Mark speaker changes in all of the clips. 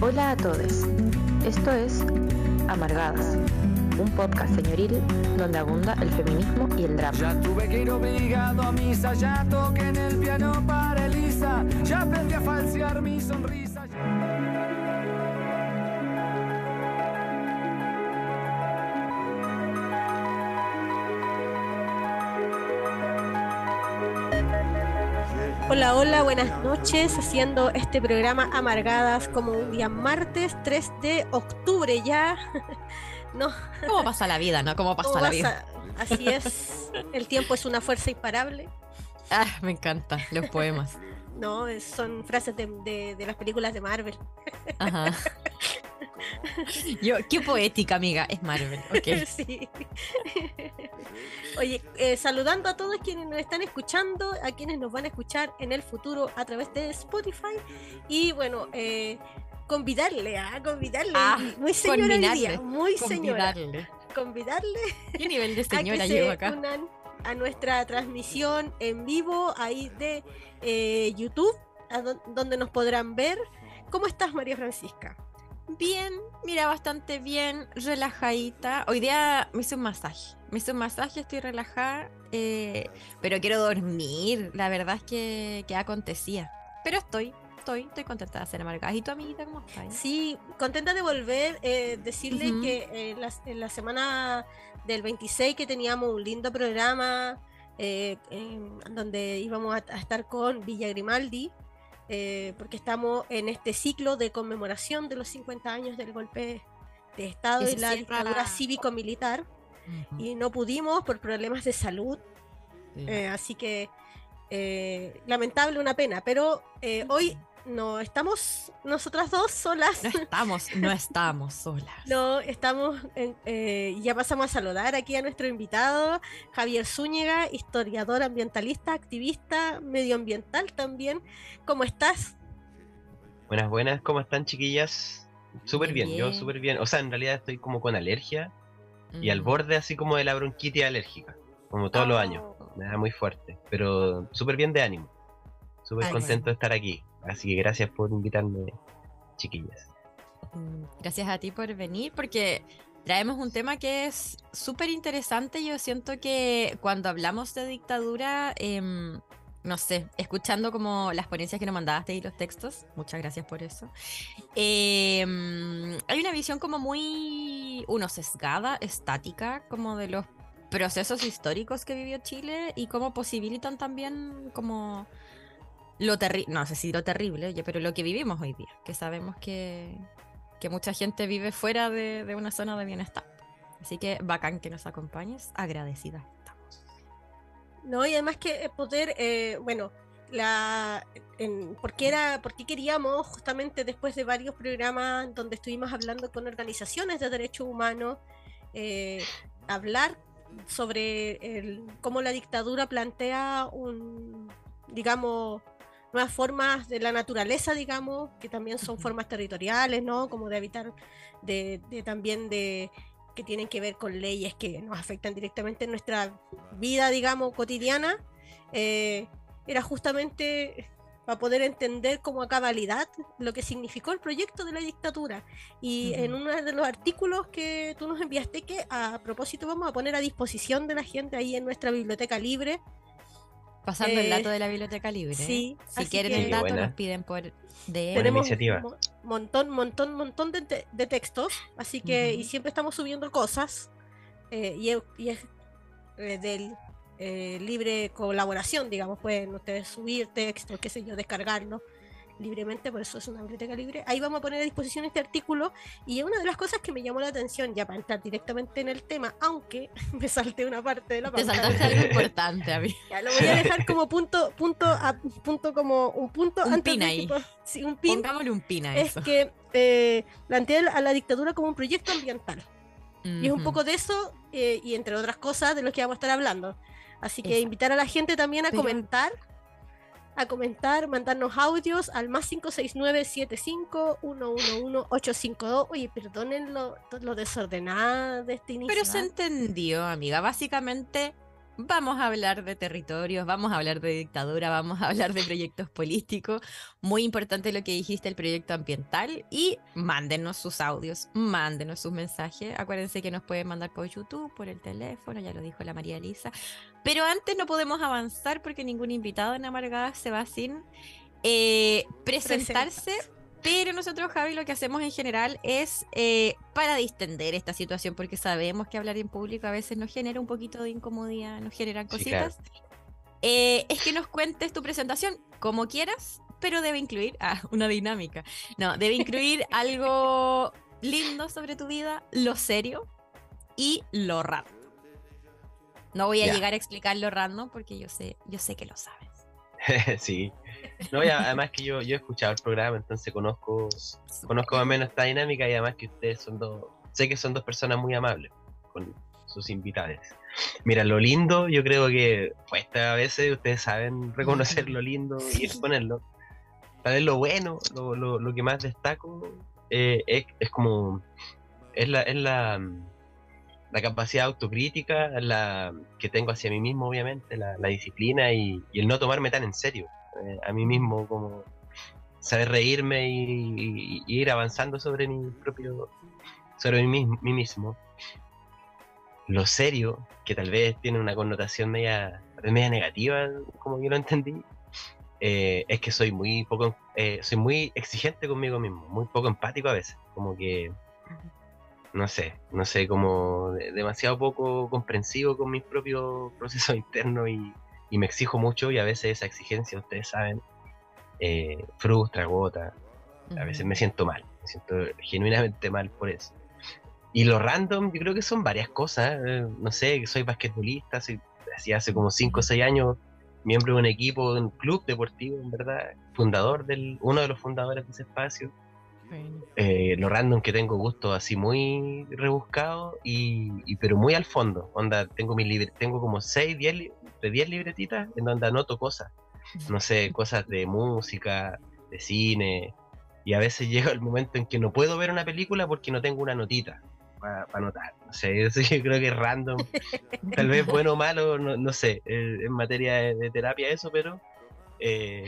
Speaker 1: Hola a todos. Esto es Amargadas, un podcast señoril donde abunda el feminismo y el drama.
Speaker 2: Ya tuve que ir obligado a misa, ya toqué en el piano para Elisa, ya aprendí a falsear mi sonrisa.
Speaker 3: Hola, hola, buenas noches, haciendo este programa Amargadas como un día martes 3 de octubre ya. no,
Speaker 4: ¿Cómo pasa la vida, no? ¿Cómo pasa
Speaker 3: ¿cómo
Speaker 4: la vida?
Speaker 3: a- Así es, el tiempo es una fuerza imparable.
Speaker 4: Ah, me encanta los poemas.
Speaker 3: No, son frases de, de- de las películas de Marvel.
Speaker 4: Ajá. Yo, qué poética, amiga. Es Marvel. Ok.
Speaker 3: Sí. Oye, eh, saludando a todos quienes nos están escuchando, a quienes nos van a escuchar en el futuro a través de Spotify. Y bueno, eh, convidarle, a convidarle.
Speaker 4: Ah,
Speaker 3: muy señora día, muy señora.
Speaker 4: Convidarle.
Speaker 3: Convidarle
Speaker 4: ¿Qué nivel de señora llevo
Speaker 3: se
Speaker 4: acá?
Speaker 3: unan a nuestra transmisión en vivo ahí de eh, YouTube, a donde nos podrán ver. ¿Cómo estás, María Francisca?
Speaker 4: Bien, mira, bastante bien, relajadita. Hoy día me hice un masaje. Me hice un masaje, estoy relajada, eh, pero quiero dormir. La verdad es que, que acontecía. Pero estoy, estoy, estoy contenta de ser amargada. ¿Y tu amiguita cómo está?
Speaker 3: Sí, contenta de volver, eh, decirle que eh, la, en la semana del 26 que teníamos un lindo programa eh, en- donde íbamos a, a estar con Villa Grimaldi, eh, porque estamos en este ciclo de conmemoración de los 50 años del golpe de Estado y
Speaker 4: se
Speaker 3: la dictadura cívico-militar,
Speaker 4: Ujú,
Speaker 3: y no pudimos por problemas de salud,
Speaker 4: sí.
Speaker 3: eh, así que eh, lamentable, una pena, pero eh, hoy no estamos nosotras dos solas.
Speaker 4: No estamos, no estamos solas.
Speaker 3: No, estamos, en- eh, ya pasamos a saludar aquí a nuestro invitado, Javier Zúñiga, historiador ambientalista, activista medioambiental también. ¿Cómo estás?
Speaker 5: Buenas, buenas, ¿cómo están chiquillas? Súper
Speaker 4: Bien,
Speaker 5: bien, yo súper bien. O sea, en realidad estoy como con alergia y al
Speaker 4: Mm.
Speaker 5: borde así como de la bronquitis alérgica, como todos los años.
Speaker 3: Oh,
Speaker 5: Me da muy fuerte, pero súper bien de ánimo. Súper contento de estar aquí. Así que gracias por invitarme, chiquillas.
Speaker 4: Mm, Gracias a ti por venir, porque traemos un tema que es súper interesante. Yo siento que cuando hablamos de dictadura, em, no sé, escuchando como las ponencias que nos mandaste y los textos, muchas gracias por eso. em, hay una visión como muy, uno, sesgada, estática, como de los procesos históricos que vivió Chile y cómo posibilitan también como lo terrible, no sé si lo terrible, oye, pero lo que vivimos hoy día, que sabemos que, que mucha gente vive fuera de, de una zona de bienestar. Así que bacán que nos acompañes, agradecida estamos.
Speaker 3: No, y además que poder, eh, bueno, la, en, ¿por, qué era, ¿por qué queríamos justamente después de varios programas donde estuvimos hablando con organizaciones de derechos humanos, eh, hablar sobre el- cómo la dictadura plantea un, digamos, nuevas formas de la naturaleza, digamos, que también son formas territoriales, ¿no? Como de habitar, de, de también de que tienen que ver con leyes que nos afectan directamente en nuestra vida, digamos, cotidiana, eh, era justamente para poder entender como a cabalidad lo que significó el proyecto de la dictadura. Y en
Speaker 4: Ujú.
Speaker 3: uno de los artículos que tú nos enviaste, que a propósito vamos a poner a disposición de la gente ahí en nuestra biblioteca libre,
Speaker 4: Pasando el
Speaker 3: Eh,
Speaker 4: dato de la biblioteca libre. ¿eh?
Speaker 3: sí,
Speaker 4: Si quieren
Speaker 3: que-
Speaker 4: el dato,
Speaker 5: Buena.
Speaker 4: nos piden por
Speaker 3: tenemos
Speaker 5: iniciativa.
Speaker 3: un montón, montón, montón de, te- de textos, así que y siempre estamos subiendo cosas eh, y, es- y es eh, del eh, libre colaboración, digamos, pueden ustedes subir textos, qué sé yo, descargarlo libremente, por eso es una biblioteca libre. Ahí vamos a poner a disposición este artículo y una de las cosas que me llamó la atención, ya para entrar directamente en el tema, aunque me salté una parte de la
Speaker 4: Te saltaste algo importante, a mí.
Speaker 3: ya lo voy a dejar como punto, punto, a, punto como un punto
Speaker 4: Un
Speaker 3: antes
Speaker 4: pin ahí.
Speaker 3: que po- sí, un pin
Speaker 4: Pongámosle un pin a
Speaker 3: es
Speaker 4: eso.
Speaker 3: que eh, plantea a la dictadura como un proyecto ambiental. Y es un poco de eso, eh, y entre otras cosas, de lo que vamos a estar hablando. Así que
Speaker 4: Eso.
Speaker 3: invitar a la gente también a
Speaker 4: Pero-
Speaker 3: comentar, a comentar, mandarnos audios al más 569-75-111-852. Oye, perdonen lo, lo desordenada de este inicio.
Speaker 4: Pero se
Speaker 3: ¿ah?
Speaker 4: entendió, amiga. Básicamente, Vamos a hablar de territorios, vamos a hablar de dictadura, vamos a hablar de proyectos políticos. Muy importante lo que dijiste, el proyecto ambiental. Y mándenos sus audios, mándenos sus mensajes. Acuérdense que nos pueden mandar por YouTube, por el teléfono, ya lo dijo la María Elisa. Pero antes no podemos avanzar porque ningún invitado en Amargada se va sin eh, presentarse. Pero nosotros, Javi, lo que hacemos en general es eh, para distender esta situación, porque sabemos que hablar en público a veces nos genera un poquito de incomodidad, nos generan
Speaker 5: Sí, claro.
Speaker 4: cositas. Eh, es que nos cuentes tu presentación como quieras, pero debe incluir ah, una dinámica. No, debe incluir algo lindo sobre tu vida, lo serio y lo random. No voy a
Speaker 5: Ya.
Speaker 4: llegar a explicar lo random porque yo sé, yo sé que lo sabes.
Speaker 5: sí. No, y además que yo, yo he escuchado el programa, entonces conozco, conozco más o menos esta dinámica y además que ustedes son dos, sé que son dos personas muy amables con sus invitados. Mira, lo lindo, yo creo que cuesta a veces, ustedes saben reconocer lo lindo y exponerlo. Tal vez lo bueno, lo, lo, lo que más destaco eh, es, es como, es la, es la, la capacidad autocrítica, la que tengo hacia mí mismo, obviamente, la, la disciplina y, y el no tomarme tan en serio eh, a mí mismo, como saber reírme y, ir avanzando sobre mi propio, sobre mí, mí mismo. Lo serio, que tal vez tiene una connotación media, media negativa, como yo lo entendí, eh, es que soy muy poco, eh, soy muy exigente conmigo mismo, muy poco empático a veces, como que no sé, no sé, como de- demasiado poco comprensivo con mis propios procesos internos y, y me exijo mucho y a veces esa exigencia, ustedes saben, eh, frustra, agota, a veces me siento mal, me siento genuinamente mal por eso. Y lo random, yo creo que son varias cosas, eh, no sé, soy basquetbolista, soy, así hace como 5 o 6 años, miembro de un equipo, de un club deportivo, en verdad, fundador del, uno de los fundadores de ese espacio. Eh, lo random que tengo gusto así muy rebuscado y, y- pero muy al fondo. Onda, tengo mi libre, tengo como 6, 10, li- de 10 libretitas en donde anoto cosas. No sé, cosas de música, de cine. Y a veces llega el momento en que no puedo ver una película porque no tengo una notita para anotar. No sé, eso yo creo que es random. Tal vez bueno o malo, no, no sé, eh, en materia de, de terapia eso, pero eh,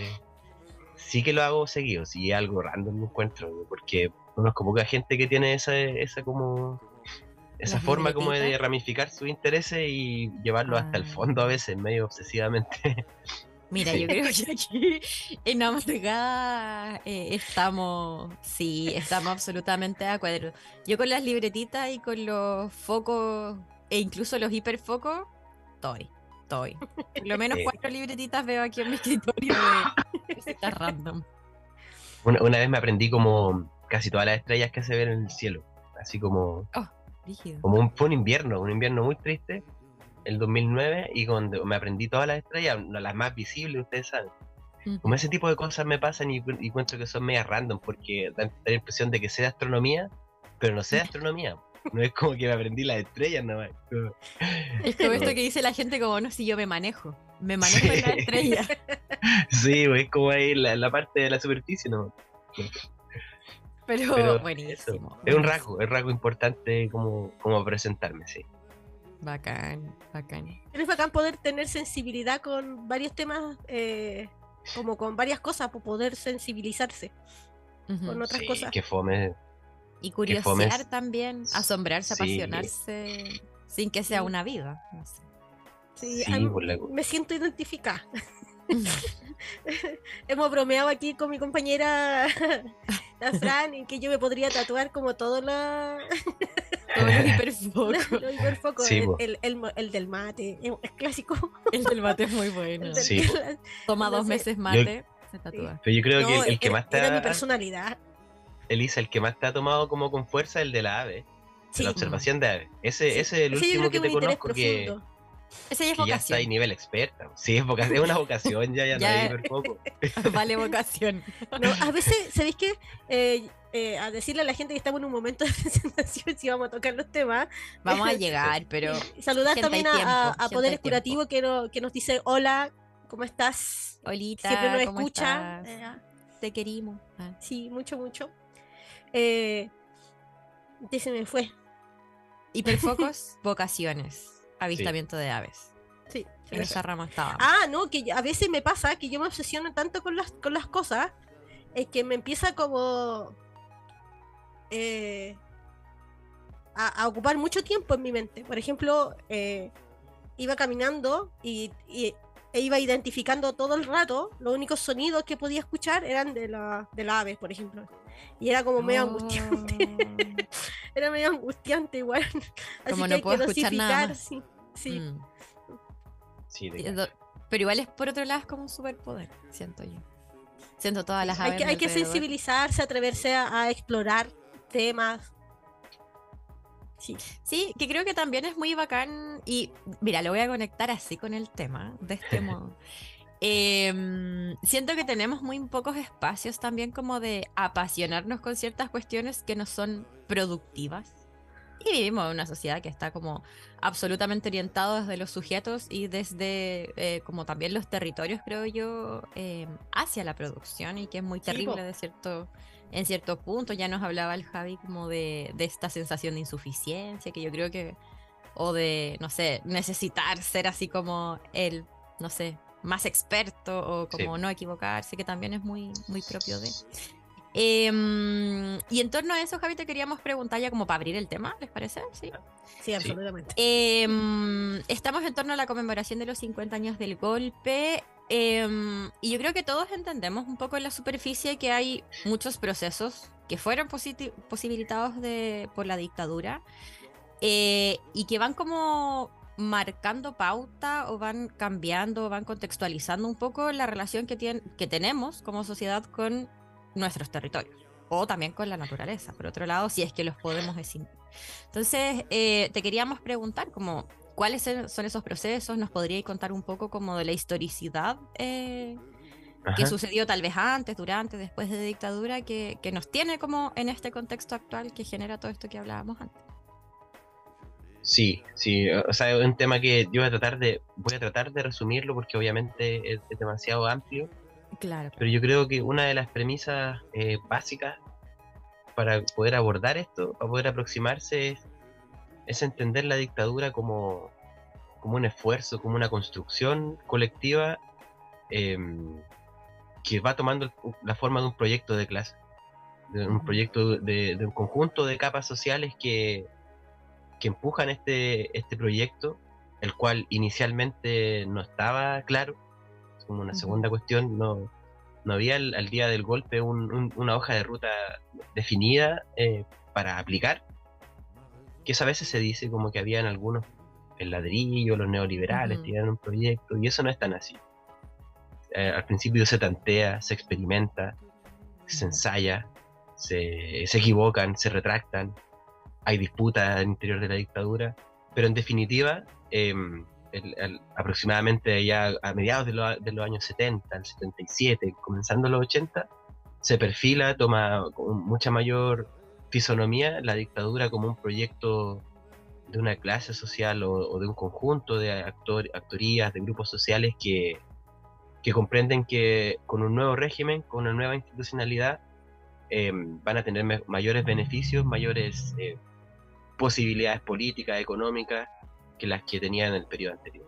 Speaker 5: sí que lo hago seguido, si algo random me encuentro, porque conozco poca gente que tiene esa, esa como esa
Speaker 4: Las
Speaker 5: forma como de ramificar sus intereses y llevarlo hasta el
Speaker 4: Ah.
Speaker 5: fondo a veces, medio obsesivamente.
Speaker 4: Mira,
Speaker 5: Sí.
Speaker 4: yo creo que aquí en Amargada eh, estamos, sí, estamos absolutamente de acuerdo. Yo con las libretitas y con los focos e incluso los hiperfocos, estoy, estoy. Por lo menos cuatro libretitas veo aquí en mi escritorio de cositas random.
Speaker 5: Una, una vez me aprendí como casi todas las estrellas que se ven en el cielo, así como,
Speaker 4: Rígido.
Speaker 5: como un, fue un invierno, un invierno muy triste, el 2009, y cuando me aprendí todas las estrellas, las más visibles, ustedes saben.
Speaker 4: Ujú.
Speaker 5: Como ese tipo de cosas me pasan y, y encuentro que son medias random, porque dan, dan la impresión de que sé de astronomía, pero no sé de astronomía. No es como que me aprendí las estrellas nomás. como-
Speaker 4: Es como esto que dice la gente como, no, si yo me manejo, me manejo en la
Speaker 5: Sí.
Speaker 4: estrella.
Speaker 5: Sí, pues, es como ahí la, la parte de la superficie, ¿no?
Speaker 4: Pero,
Speaker 5: Pero
Speaker 4: buenísimo.
Speaker 5: Es un rasgo, es rasgo importante como, como presentarme, sí.
Speaker 4: Bacán, bacán.
Speaker 3: Pero es bacán poder tener sensibilidad con varios temas, eh, como con varias cosas, poder sensibilizarse con otras
Speaker 5: sí,
Speaker 3: cosas.
Speaker 5: que fome.
Speaker 4: Y curiosear también, asombrarse,
Speaker 5: Sí.
Speaker 4: apasionarse, sin que sea
Speaker 3: Sí.
Speaker 4: una vida. no sé.
Speaker 3: Sí,
Speaker 5: la-
Speaker 3: me siento identificada. Hemos bromeado aquí con mi compañera la Fran en que yo me podría tatuar como todos los,
Speaker 4: Todos los hiperfocos.
Speaker 3: los hiperfocos.
Speaker 5: Sí,
Speaker 3: el, el- el mo- el del mate, es clásico.
Speaker 4: El del mate es muy bueno.
Speaker 3: Del-
Speaker 5: po.
Speaker 4: Toma
Speaker 3: no
Speaker 4: dos
Speaker 3: sé.
Speaker 4: meses mate, se tatúa.
Speaker 5: Pero yo creo que
Speaker 3: No,
Speaker 5: el, el que más te
Speaker 3: era mi
Speaker 5: ha,
Speaker 3: personalidad.
Speaker 5: Elisa, el que más te ha tomado como con fuerza es el de la ave,
Speaker 3: Sí,
Speaker 5: la observación de ave. Ese,
Speaker 3: sí.
Speaker 5: ese es el
Speaker 3: Ese yo
Speaker 5: último
Speaker 3: creo
Speaker 5: que
Speaker 3: es
Speaker 5: te conozco que,
Speaker 3: profundo.
Speaker 4: Esa ya es
Speaker 5: que ya está ahí
Speaker 4: vocación.
Speaker 5: nivel experta. Sí, es, voca- es una vocación, ya, ya,
Speaker 4: Ya.
Speaker 5: no hay hiperfoco.
Speaker 4: vale vocación.
Speaker 3: No, a veces, ¿sabéis qué? Eh, eh, a decirle a la gente que estamos en un momento de presentación si vamos a tocar los temas.
Speaker 4: Vamos a llegar, pero
Speaker 3: saludar también a,
Speaker 4: tiempo,
Speaker 3: a- a Poderes. Curativo que, no- que nos dice hola, ¿cómo estás?
Speaker 4: Olita,
Speaker 3: Siempre nos
Speaker 4: ¿cómo
Speaker 3: escucha.
Speaker 4: estás?
Speaker 3: Eh,
Speaker 4: Te querimos. Ah.
Speaker 3: sí, mucho, mucho. Eh, se me fue.
Speaker 4: Hiperfocos, vocaciones, avistamiento de aves.
Speaker 3: Sí,
Speaker 4: En esa rama estaba.
Speaker 3: Ah, no, que a veces me pasa que yo me obsesiono tanto con las, con las cosas, es que me empieza como eh, a, a ocupar mucho tiempo en mi mente. Por ejemplo, eh, iba caminando y, y- e iba identificando todo el rato, los únicos sonidos que podía escuchar eran de, la, de las aves, por ejemplo. Y era como medio angustiante. era medio angustiante igual. Así
Speaker 4: Como
Speaker 3: que
Speaker 4: no
Speaker 3: hay que
Speaker 4: puedo escuchar nada más.
Speaker 3: sí. sí.
Speaker 4: Mm.
Speaker 5: Sí,
Speaker 4: Pero igual es por otro lado es como un superpoder, siento yo. Siento todas las
Speaker 3: Hay
Speaker 4: aves
Speaker 3: que, hay que sensibilizarse, atreverse a, a explorar temas. Sí.
Speaker 4: Sí, que creo que también es muy bacán. Y mira, lo voy a conectar así con el tema, de este modo. Em, siento que tenemos muy pocos espacios también como de apasionarnos con ciertas cuestiones que no son productivas. Y vivimos en una sociedad que está como absolutamente orientado desde los sujetos y desde eh, como también los territorios, creo yo, em, hacia la producción y que es muy terrible de cierto, en ciertos puntos. Ya nos hablaba el Javi como de, de esta sensación de insuficiencia que yo creo que, o de, no sé, necesitar ser así como el, no sé, más experto o
Speaker 5: Sí.
Speaker 4: como no equivocarse, que también es muy, muy propio de. Em, y en torno a eso, Javi, te queríamos preguntar ya como para abrir el tema, ¿les parece? Sí.
Speaker 3: Sí, absolutamente.
Speaker 4: Em, estamos en torno a la conmemoración de los 50 años del golpe em, y yo creo que todos entendemos un poco en la superficie que hay muchos procesos que fueron posibilitados por la dictadura eh, y que van como marcando pauta o van cambiando, o van contextualizando un poco la relación que, tien- que tenemos como sociedad con nuestros territorios o también con la naturaleza, por otro lado, si es que los podemos escindir. Entonces, eh, te queríamos preguntar como, ¿cuáles son esos procesos? ¿Nos podríais contar un poco como de la historicidad eh, que sucedió tal vez antes, durante, después de dictadura, que, que nos tiene como en este contexto actual que genera todo esto que hablábamos antes?
Speaker 5: Sí, sí, o sea, es un tema que yo voy a tratar de, voy a tratar de resumirlo porque obviamente es, es demasiado amplio,
Speaker 4: Claro.
Speaker 5: pero yo creo que una de las premisas eh, básicas para poder abordar esto, para poder aproximarse, es, es entender la dictadura como, como un esfuerzo, como una construcción colectiva em, que va tomando la forma de un proyecto de clase, de un proyecto de, de un conjunto de capas sociales que, que empujan este, este proyecto, el cual inicialmente no estaba claro, es como una segunda cuestión, no, no había al, al día del golpe un- un- una hoja de ruta definida eh, para aplicar, que eso a veces se dice como que habían algunos, el ladrillo, los neoliberales,
Speaker 4: Ujú.
Speaker 5: tienen un proyecto, y eso no es tan así. Eh, al principio se tantea, se experimenta, se ensaya, se, se equivocan, se retractan, hay disputas al interior de la dictadura, pero en definitiva, em, el- el- aproximadamente ya a mediados de, lo- de los años 70, el 77, comenzando los 80, se perfila, toma mucha mayor fisonomía la dictadura como un proyecto de una clase social o, o de un conjunto de actor, actorías, de grupos sociales que, que comprenden que con un nuevo régimen, con una nueva institucionalidad, eh, van a tener mayores beneficios, mayores eh, posibilidades políticas, económicas, que las que tenían en el periodo anterior.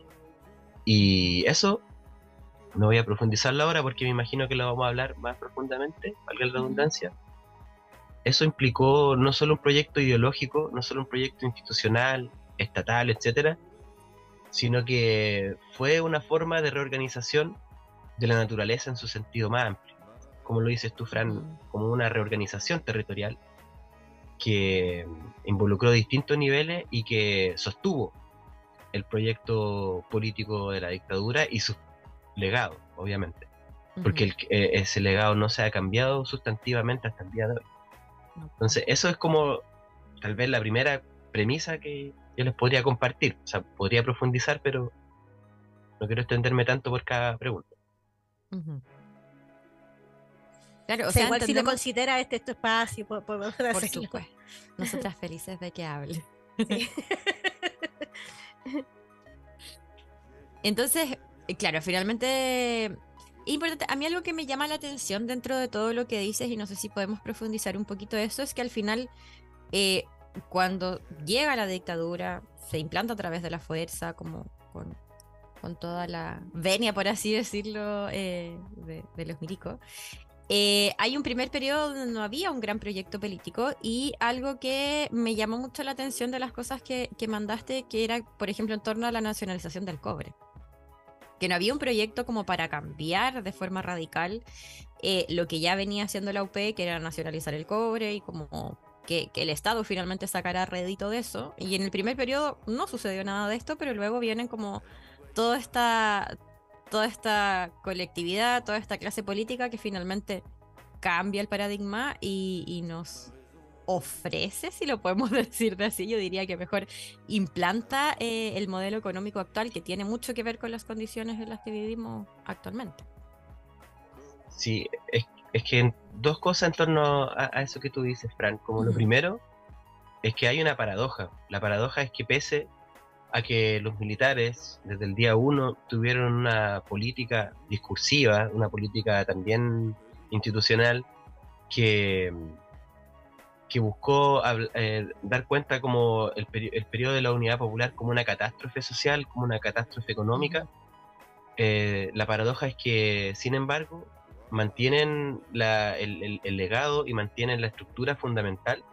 Speaker 5: Y eso no voy a profundizarlo ahora porque me imagino que lo vamos a hablar más profundamente, valga la redundancia. Eso implicó no solo un proyecto ideológico, no solo un proyecto institucional, estatal, etcétera, sino que fue una forma de reorganización de la naturaleza en su sentido más amplio. Como lo dices tú, Fran, como una reorganización territorial que involucró distintos niveles y que sostuvo el proyecto político de la dictadura y sus legados, obviamente. Porque el- eh, ese legado no se ha cambiado sustantivamente hasta el día de hoy. Entonces, eso es como tal vez la primera premisa que yo les podría compartir. O sea, podría profundizar, pero no quiero extenderme tanto por cada pregunta.
Speaker 4: Claro, o
Speaker 3: O sea,
Speaker 4: sea,
Speaker 3: igual si lo considera este es tu espacio, po- podemos
Speaker 4: por
Speaker 3: hacerlo.
Speaker 4: supuesto. Nosotras felices de que hable.
Speaker 3: Sí.
Speaker 4: Entonces, eh, claro, finalmente importante. A mí algo que me llama la atención dentro de todo lo que dices, y no sé si podemos profundizar un poquito eso, es que al final, eh, cuando llega la dictadura, se implanta a través de la fuerza, como con con toda la venia, por así decirlo, eh, de, de los milicos. Eh, hay un primer periodo donde no había un gran proyecto político y algo que me llamó mucho la atención de las cosas que, que mandaste, que era, por ejemplo, en torno a la nacionalización del cobre. Que no había un proyecto como para cambiar de forma radical eh, lo que ya venía haciendo la UP, que era nacionalizar el cobre y como que, el Estado finalmente sacara rédito de eso. Y en el primer periodo no sucedió nada de esto, pero luego vienen como toda esta, toda esta colectividad, toda esta clase política que finalmente cambia el paradigma y, nos ofrece, si lo podemos decir de así, yo diría que mejor implanta eh, el modelo económico actual que tiene mucho que ver con las condiciones en las que vivimos actualmente.
Speaker 5: Sí, es, es que dos cosas en torno a, a, eso que tú dices, Fran. Como uh -huh. lo primero, es que hay una paradoja. La paradoja es que pese a que los militares desde el día uno tuvieron una política discursiva, una política también institucional que, que buscó eh, dar cuenta como el, el, periodo de la unidad popular como una catástrofe social, como una catástrofe económica. Eh, la paradoja es que, sin embargo, mantienen la, el, el, el legado y mantienen la estructura fundamental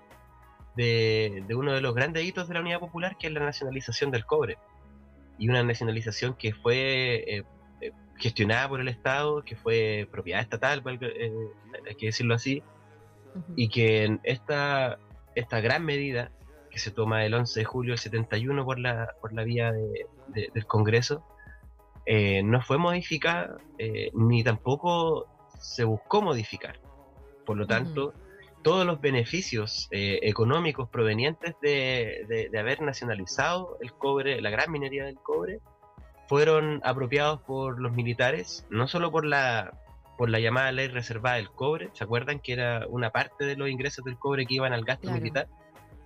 Speaker 5: de, de, uno de los grandes hitos de la Unidad Popular, que es la nacionalización del cobre. Y una nacionalización que fue eh, eh, gestionada por el Estado, que fue propiedad estatal, eh, hay que decirlo así, uh -huh. y que en esta, esta gran medida que se toma el 11 de julio del 71 por la, por la vía de, de, del Congreso, eh, no fue modificada ni tampoco se buscó modificar. Por lo tanto, uh -huh todos los beneficios eh, económicos provenientes de, de, de, haber nacionalizado el cobre, la gran minería del cobre, fueron apropiados por los militares, no solo por la, por la llamada ley reservada del cobre, ¿se acuerdan que era una parte de los ingresos del cobre que iban al gasto claro. militar?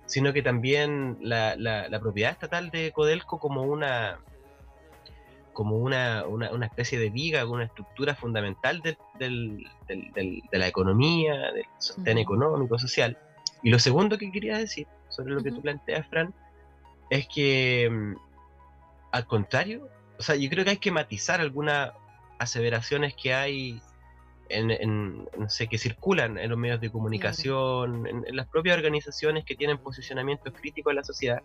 Speaker 5: Sino que también la, la, la, propiedad estatal de Codelco como una como una, una, una, especie de viga, una estructura fundamental de, del, del, del, de la economía, del sostén uh -huh. económico, social. Y lo segundo que quería decir sobre lo uh -huh. que tú planteas, Fran, es que mm, al contrario, o sea, yo creo que hay que matizar algunas aseveraciones que hay en, en, no sé, que circulan en los medios de comunicación, -huh. en, en las propias organizaciones que tienen posicionamientos críticos en la sociedad,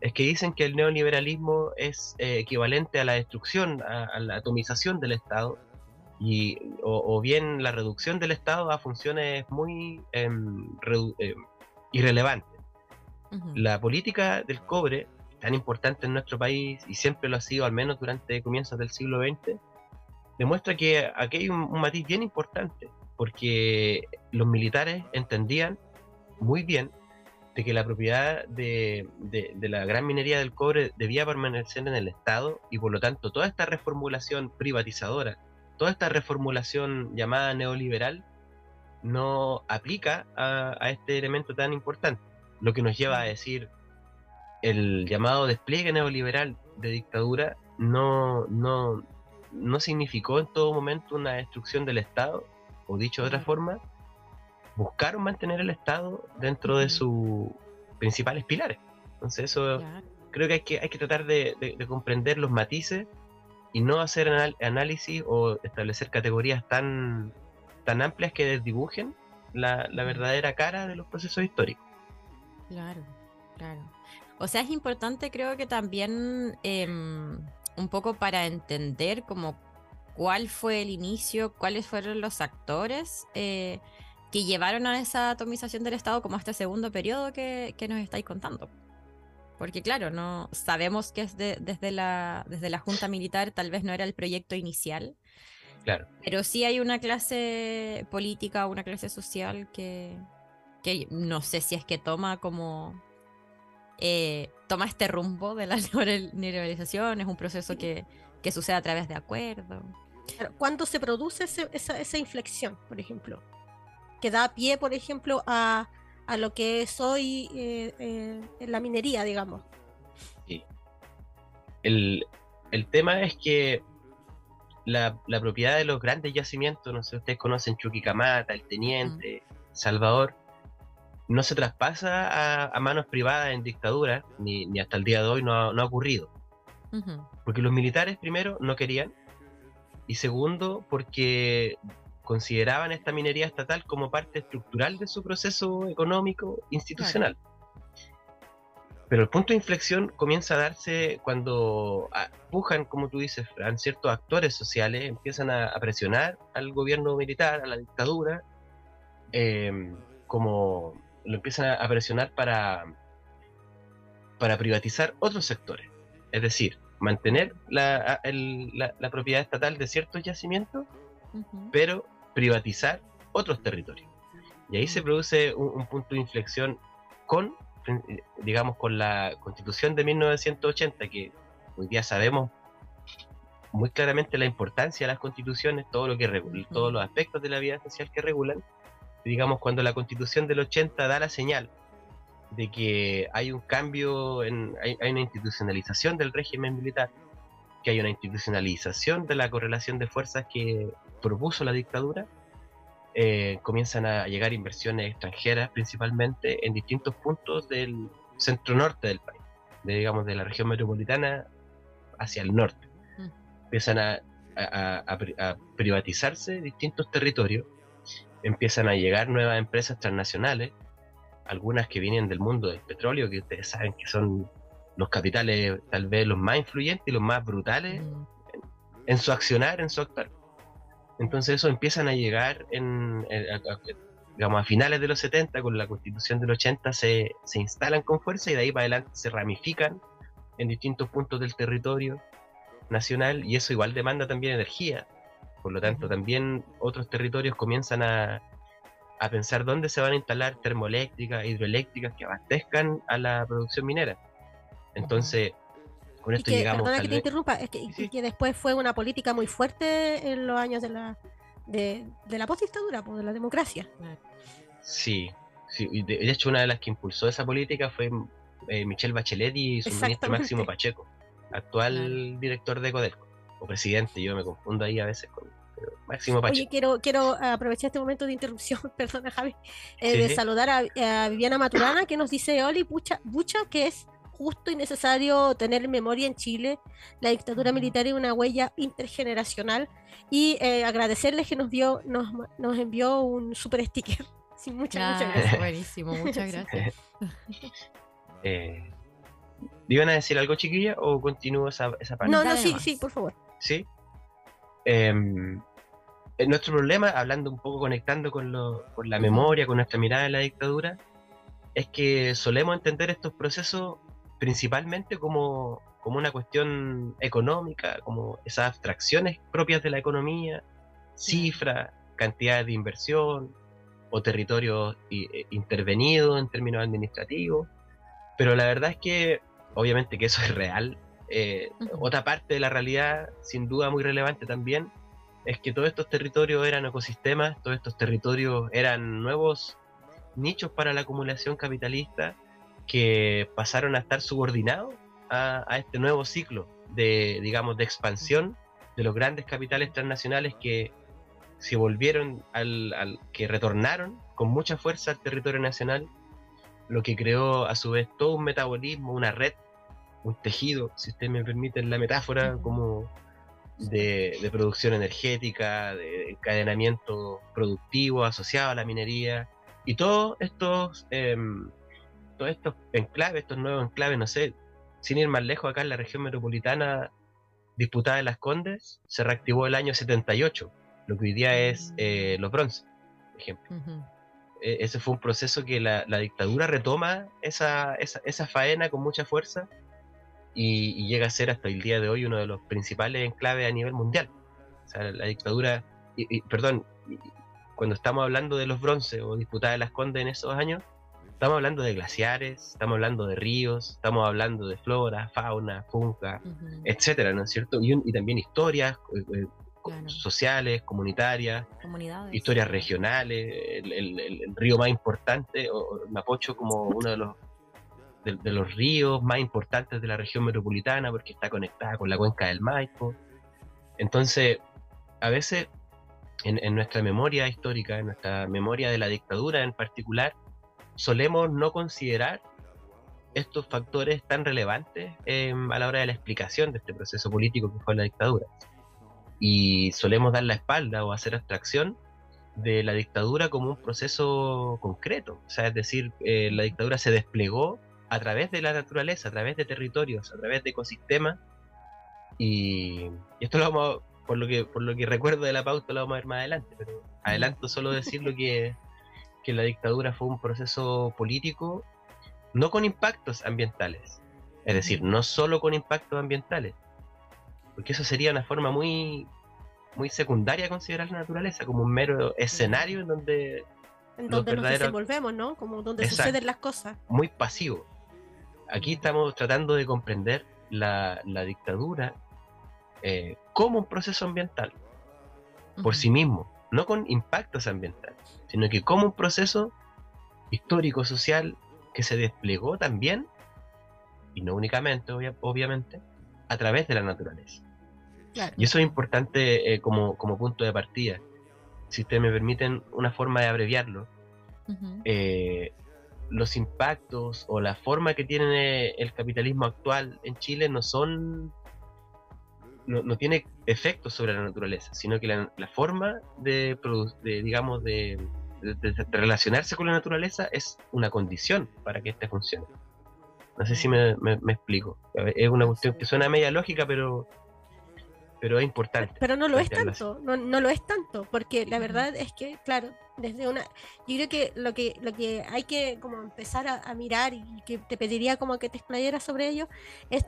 Speaker 5: es que dicen que el neoliberalismo es eh, equivalente a la destrucción, a, a, la atomización del Estado, y, o, o, bien la reducción del Estado a funciones muy eh, eh, irrelevantes. Uh -huh. La política del cobre, tan importante en nuestro país, y siempre lo ha sido, al menos durante comienzos del siglo XX, demuestra que aquí hay un, matiz bien importante, porque los militares entendían muy bien de que la propiedad de, la gran minería del cobre debía permanecer en el Estado y por lo tanto toda esta reformulación privatizadora, toda esta reformulación llamada neoliberal no aplica a, a este elemento tan importante, lo que nos lleva a decir el llamado despliegue neoliberal de dictadura no, no, no significó en todo momento una destrucción del Estado, o dicho de otra forma, buscaron mantener el Estado dentro de sus principales pilares. Entonces eso creo que hay que, hay que tratar de, de, de, comprender los matices y no hacer anal análisis o establecer categorías tan, tan amplias que desdibujen la, la verdadera cara de los procesos históricos.
Speaker 4: Claro, claro. O sea, es importante creo que también eh, un poco para entender como cuál fue el inicio, cuáles fueron los actores. Eh, que llevaron a esa atomización del Estado como este segundo periodo que, que nos estáis contando. Porque claro, no sabemos que es de, desde, la, desde la Junta Militar tal vez no era el proyecto inicial.
Speaker 5: Claro.
Speaker 4: Pero sí hay una clase política, una clase social que, que no sé si es que toma como eh, toma este rumbo de la neoliberalización, es un proceso que, que sucede a través de acuerdos.
Speaker 3: ¿Cuándo se produce ese, esa, esa inflexión, por ejemplo? que da pie, por ejemplo, a, a lo que es hoy eh, eh, la minería, digamos.
Speaker 5: Sí. El, el tema es que la, la, propiedad de los grandes yacimientos, no sé, ustedes conocen Chuquicamata, El Teniente, mm. Salvador, no se traspasa a, a, manos privadas en dictadura, ni, ni hasta el día de hoy no ha, no ha ocurrido. Porque los militares, primero, no querían. Y segundo, porque consideraban esta minería estatal como parte estructural de su proceso económico institucional. Pero el punto de inflexión comienza a darse cuando ah, pujan, como tú dices, Fran, ciertos actores sociales, empiezan a, a presionar al gobierno militar, a la dictadura, eh, como lo empiezan a, presionar para, para privatizar otros sectores. Es decir, mantener la, el- la- la propiedad estatal de ciertos yacimientos, pero privatizar otros territorios. Y ahí se produce un, un punto de inflexión con, digamos, con la constitución de 1980, que hoy día sabemos muy claramente la importancia de las constituciones, todo lo que regula, todos los aspectos de la vida social que regulan. Digamos, cuando la constitución del 80 da la señal de que hay un cambio, en, hay, hay una institucionalización del régimen militar, que hay una institucionalización de la correlación de fuerzas que propuso la dictadura, eh, comienzan a llegar inversiones extranjeras principalmente en distintos puntos del centro norte del país, de, digamos de la región metropolitana hacia el norte.
Speaker 4: Mm.
Speaker 5: Empiezan a, a privatizarse distintos territorios, empiezan a llegar nuevas empresas transnacionales, algunas que vienen del mundo del petróleo, que ustedes saben que son los capitales tal vez los más influyentes y los más brutales
Speaker 4: Mm.
Speaker 5: en su accionar, en su actuar. Entonces eso empiezan a llegar en, en- a, a- digamos, a finales de los 70, con la constitución del 80, se, se instalan con fuerza y de ahí para adelante se ramifican en distintos puntos del territorio nacional y eso igual demanda también energía. Por lo tanto, también otros territorios comienzan a, a pensar dónde se van a instalar termoeléctricas, hidroeléctricas que abastezcan a la producción minera. Entonces, con
Speaker 3: Y
Speaker 5: esto
Speaker 3: que,
Speaker 5: llegamos
Speaker 3: perdona que te
Speaker 5: vez-
Speaker 3: interrumpa, es que,
Speaker 5: Sí.
Speaker 3: que después fue una política muy fuerte en los años de la de, de la postdictadura, pues, de la democracia.
Speaker 5: Sí, sí, y de, de hecho una de las que impulsó esa política fue eh, Michelle Bachelet y su ministro. Máximo Pacheco, actual director de Codelco, o presidente, yo me confundo ahí a veces con Máximo
Speaker 3: Oye,
Speaker 5: Pacheco.
Speaker 3: quiero, quiero aprovechar este momento de interrupción, perdona Javi, eh,
Speaker 5: Sí,
Speaker 3: de saludar a, a Viviana Maturana que nos dice, Oli, pucha, bucha, que es justo y necesario tener en memoria en Chile la dictadura militar y una huella intergeneracional y eh, agradecerles que nos, vio, nos, nos envió un super sticker. Sí, muchas, muchas
Speaker 4: Ah,
Speaker 3: gracias.
Speaker 4: Buenísimo, muchas gracias.
Speaker 5: Eh, ¿Iban a decir algo, chiquilla, o continúo esa, esa parte?
Speaker 3: No, no, sí, sí, por favor.
Speaker 5: ¿Sí? Em, eh, nuestro problema, hablando un poco, conectando con, lo- con la memoria, con nuestra mirada de la dictadura, es que solemos entender estos procesos principalmente como, como una cuestión económica, como esas abstracciones propias de la economía, cifras, cantidades de inversión o territorios i- eh, intervenidos en términos administrativos. Pero la verdad es que, obviamente que eso es real, eh, otra parte de la realidad, sin duda muy relevante también, es que todos estos territorios eran ecosistemas, todos estos territorios eran nuevos nichos para la acumulación capitalista que pasaron a estar subordinados a, a este nuevo ciclo de, digamos, de expansión de los grandes capitales transnacionales que se volvieron al, al- que retornaron con mucha fuerza al territorio nacional, lo que creó a su vez todo un metabolismo, una red, un tejido, si usted me permite la metáfora, como de, de producción energética, de encadenamiento productivo asociado a la minería, y todos estos, em, todos estos enclaves, estos nuevos enclaves, no sé, sin ir más lejos, acá en la región metropolitana disputada de las Condes, se reactivó el año 78, lo que hoy día es eh, los bronces, por ejemplo.
Speaker 4: Ujú.
Speaker 5: E- ese fue un proceso que la, la dictadura retoma esa, esa, esa faena con mucha fuerza y, y llega a ser hasta el día de hoy uno de los principales enclaves a nivel mundial. O sea, la dictadura, y, y- perdón, cuando estamos hablando de los bronces o disputada de las condes en esos años, estamos hablando de glaciares, estamos hablando de ríos, estamos hablando de flora, fauna, funga,
Speaker 4: Ujú.
Speaker 5: etcétera, ¿no es cierto? Y, un- y también historias eh, eh,
Speaker 4: Claro.
Speaker 5: sociales, comunitarias, historias regionales, el, el- el- río más importante, o Mapocho como uno de los de, de los ríos más importantes de la región metropolitana porque está conectada con la cuenca del Maipo. Entonces, a veces en, en nuestra memoria histórica, en nuestra memoria de la dictadura en particular, solemos no considerar estos factores tan relevantes em, a la hora de la explicación de este proceso político que fue la dictadura. Y solemos dar la espalda o hacer abstracción de la dictadura como un proceso concreto. O sea, es decir, eh, la dictadura se desplegó a través de la naturaleza, a través de territorios, a través de ecosistemas. Y, esto lo vamos a, por lo que por lo que recuerdo de la pauta lo vamos a ver más adelante, pero adelanto solo decirlo que, que la dictadura fue un proceso político no con impactos ambientales, es decir, no solo con impactos ambientales, porque eso sería una forma muy muy secundaria considerar la naturaleza como un mero escenario en donde
Speaker 3: en donde nos desenvolvemos, ¿no? Como donde suceden las cosas.
Speaker 5: Muy pasivo. Aquí estamos tratando de comprender la, dictadura eh, como un proceso ambiental, por sí mismo, no con impactos ambientales, sino que como un proceso histórico, social, que se desplegó también, y no únicamente, obviamente, a través de la naturaleza. Y eso es importante eh, como, como, punto de partida. Si ustedes me permiten una forma de abreviarlo, eh, los impactos o la forma que tiene el capitalismo actual en Chile no son no, no tiene efectos sobre la naturaleza, sino que la, forma de, de digamos, de, relacionarse con la naturaleza es una condición para que ésta funcione. No sé si me, me, explico. Es una cuestión que suena media lógica, pero pero es importante.
Speaker 3: Pero no lo es tanto, no, no, lo es tanto, porque la verdad es que, claro, desde una, yo creo que lo que lo que hay que como empezar a, mirar y que te pediría como que te explayaras sobre ello es,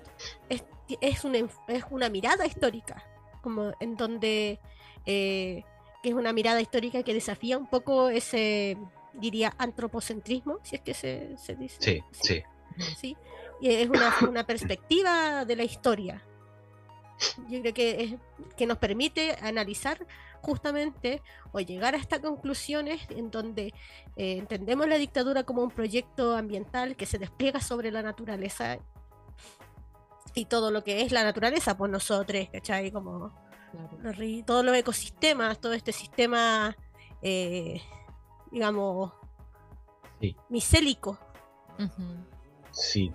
Speaker 3: es, es, una, es una mirada histórica, como en donde eh, que es una mirada histórica que desafía un poco ese, diría, antropocentrismo, si es que se, se dice.
Speaker 5: Sí, sí.
Speaker 3: Sí, y es una, una perspectiva de la historia yo creo que, es, que nos permite analizar justamente o llegar a estas conclusiones en donde eh, entendemos la dictadura como un proyecto ambiental que se despliega sobre la naturaleza y todo lo que es la naturaleza por nosotros, ¿cachai? Como todos los ecosistemas, todo este sistema, eh, digamos, micélico.
Speaker 5: Sí,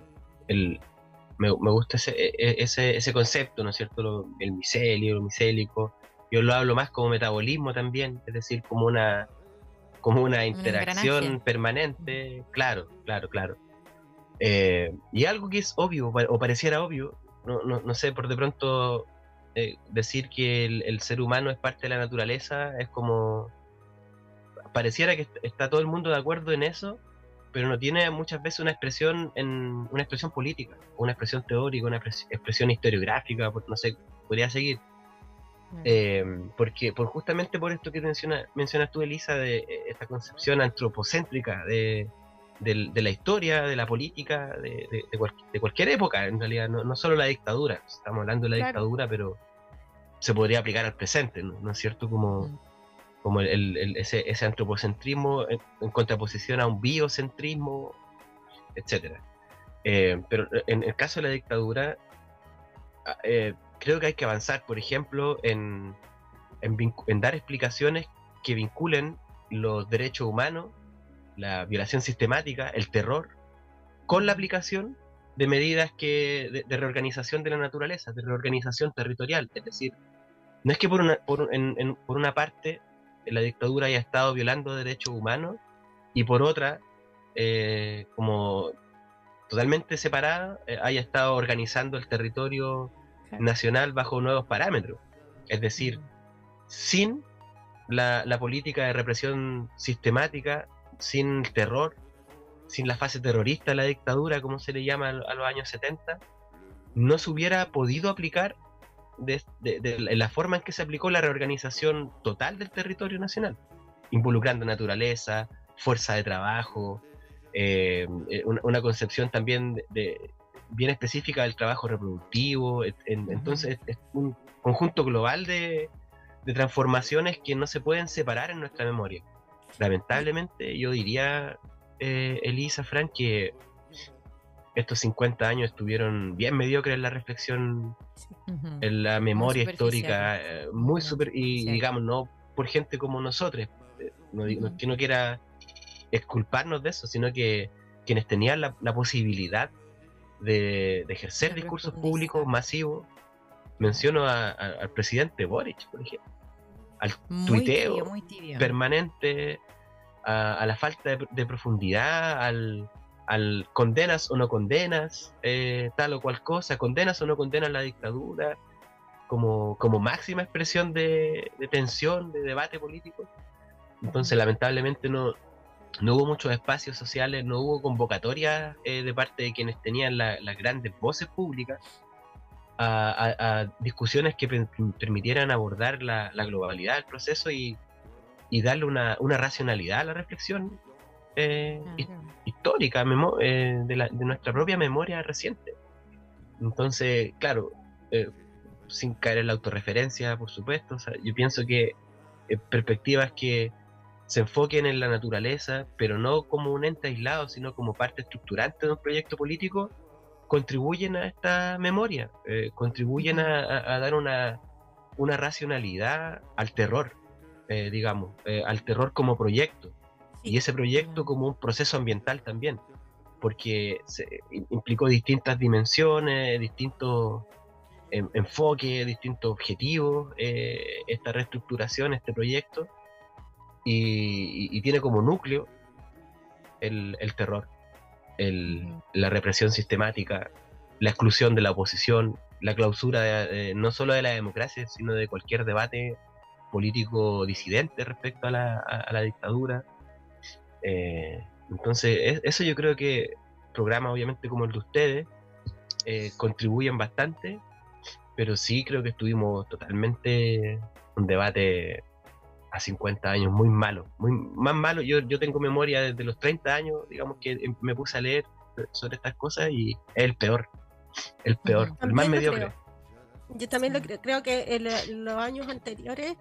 Speaker 5: el, me, gusta ese, e, e, ese, ese, concepto, ¿no es cierto? el micelio, lo micélico. Yo lo hablo más como metabolismo también, es decir, como una, como una interacción permanente. Claro, claro, claro. Eh, y algo que es obvio, o pareciera obvio, no, no, no sé, por de pronto eh, decir que el, el, ser humano es parte de la naturaleza es como. Pareciera que está todo el mundo de acuerdo en eso, pero no tiene muchas veces una expresión en una expresión política, una expresión teórica, una expresión historiográfica, no sé, podría seguir. Eh, porque por justamente por esto que menciona, mencionas tú, Elisa, de eh, esta concepción antropocéntrica de, la historia, de la política, de, de, cualquier época, en realidad, no, no, solo la dictadura, estamos hablando de la dictadura, pero se podría aplicar al presente, ¿no, es cierto? Como, mm como el, ese, ese, antropocentrismo en, contraposición a un biocentrismo, etc. Eh, pero en el caso de la dictadura, ah, eh, creo que hay que avanzar, por ejemplo, en, en, dar explicaciones que vinculen los derechos humanos, la violación sistemática, el terror, con la aplicación de medidas que, de, reorganización de la naturaleza, de reorganización territorial. Es decir, no es que por una, por, por una parte la dictadura haya estado violando derechos humanos y por otra, eh, como totalmente separada, eh, haya estado organizando el territorio nacional bajo nuevos parámetros. Es decir, sin la, política de represión sistemática, sin el terror, sin la fase terrorista de la dictadura, como se le llama a los años 70, no se hubiera podido aplicar de, la forma en que se aplicó la reorganización total del territorio nacional, involucrando naturaleza, fuerza de trabajo, eh, eh, una, concepción también de, bien específica del trabajo reproductivo. entonces es un conjunto global de, transformaciones que no se pueden separar en nuestra memoria. Lamentablemente yo diría, eh, Elisa, Frank, que estos 50 años estuvieron bien mediocres en la reflexión, en la memoria histórica, eh, muy super, y digamos, no por gente como nosotros, eh, no, que no quiera exculparnos de eso, sino que quienes tenían la, la posibilidad de, de ejercer discursos públicos masivos. Menciono a- a- al presidente Boric, por ejemplo, al
Speaker 4: Muy
Speaker 5: tuiteo
Speaker 4: tibio, muy tibio.
Speaker 5: permanente, a, a la falta de, de profundidad, al, al condenas o no condenas eh, tal o cual cosa, condenas o no condenas la dictadura, como, como máxima expresión de, tensión, de debate político. Entonces, lamentablemente, no, no hubo muchos espacios sociales, no hubo convocatorias eh, de parte de quienes tenían la- las grandes voces públicas a, discusiones que per- permitieran abordar la, la globalidad del proceso y, y darle una, una racionalidad a la reflexión eh,
Speaker 4: Claro.
Speaker 5: histórica memo- eh, de, la- de nuestra propia memoria reciente. Entonces, claro, eh, sin caer en la autorreferencia, por supuesto, o sea, yo pienso que eh, perspectivas que se enfoquen en la naturaleza, pero no como un ente aislado, sino como parte estructurante de un proyecto político, contribuyen a esta memoria, contribuyen a, a- dar una, una racionalidad al terror, digamos, al terror como proyecto. Y ese proyecto como un proceso ambiental también, porque se, im- implicó distintas dimensiones, distintos en- enfoques, distintos objetivos, eh, esta reestructuración, este proyecto, y, y- y tiene como núcleo el, el terror, el- la represión sistemática, la exclusión de la oposición, la clausura de- de- no solo de la democracia, sino de cualquier debate político disidente respecto a la, a- a la dictadura. Eh, entonces, es- eso yo creo que programas obviamente como el de ustedes eh, contribuyen bastante, pero sí creo que estuvimos totalmente un debate a 50 años muy malo, muy más malo. Yo, yo tengo memoria desde los 30 años, digamos que em- me puse a leer sobre estas cosas y es el peor, el peor, el más mediocre.
Speaker 3: creo. Yo también lo creo, creo que en los años anteriores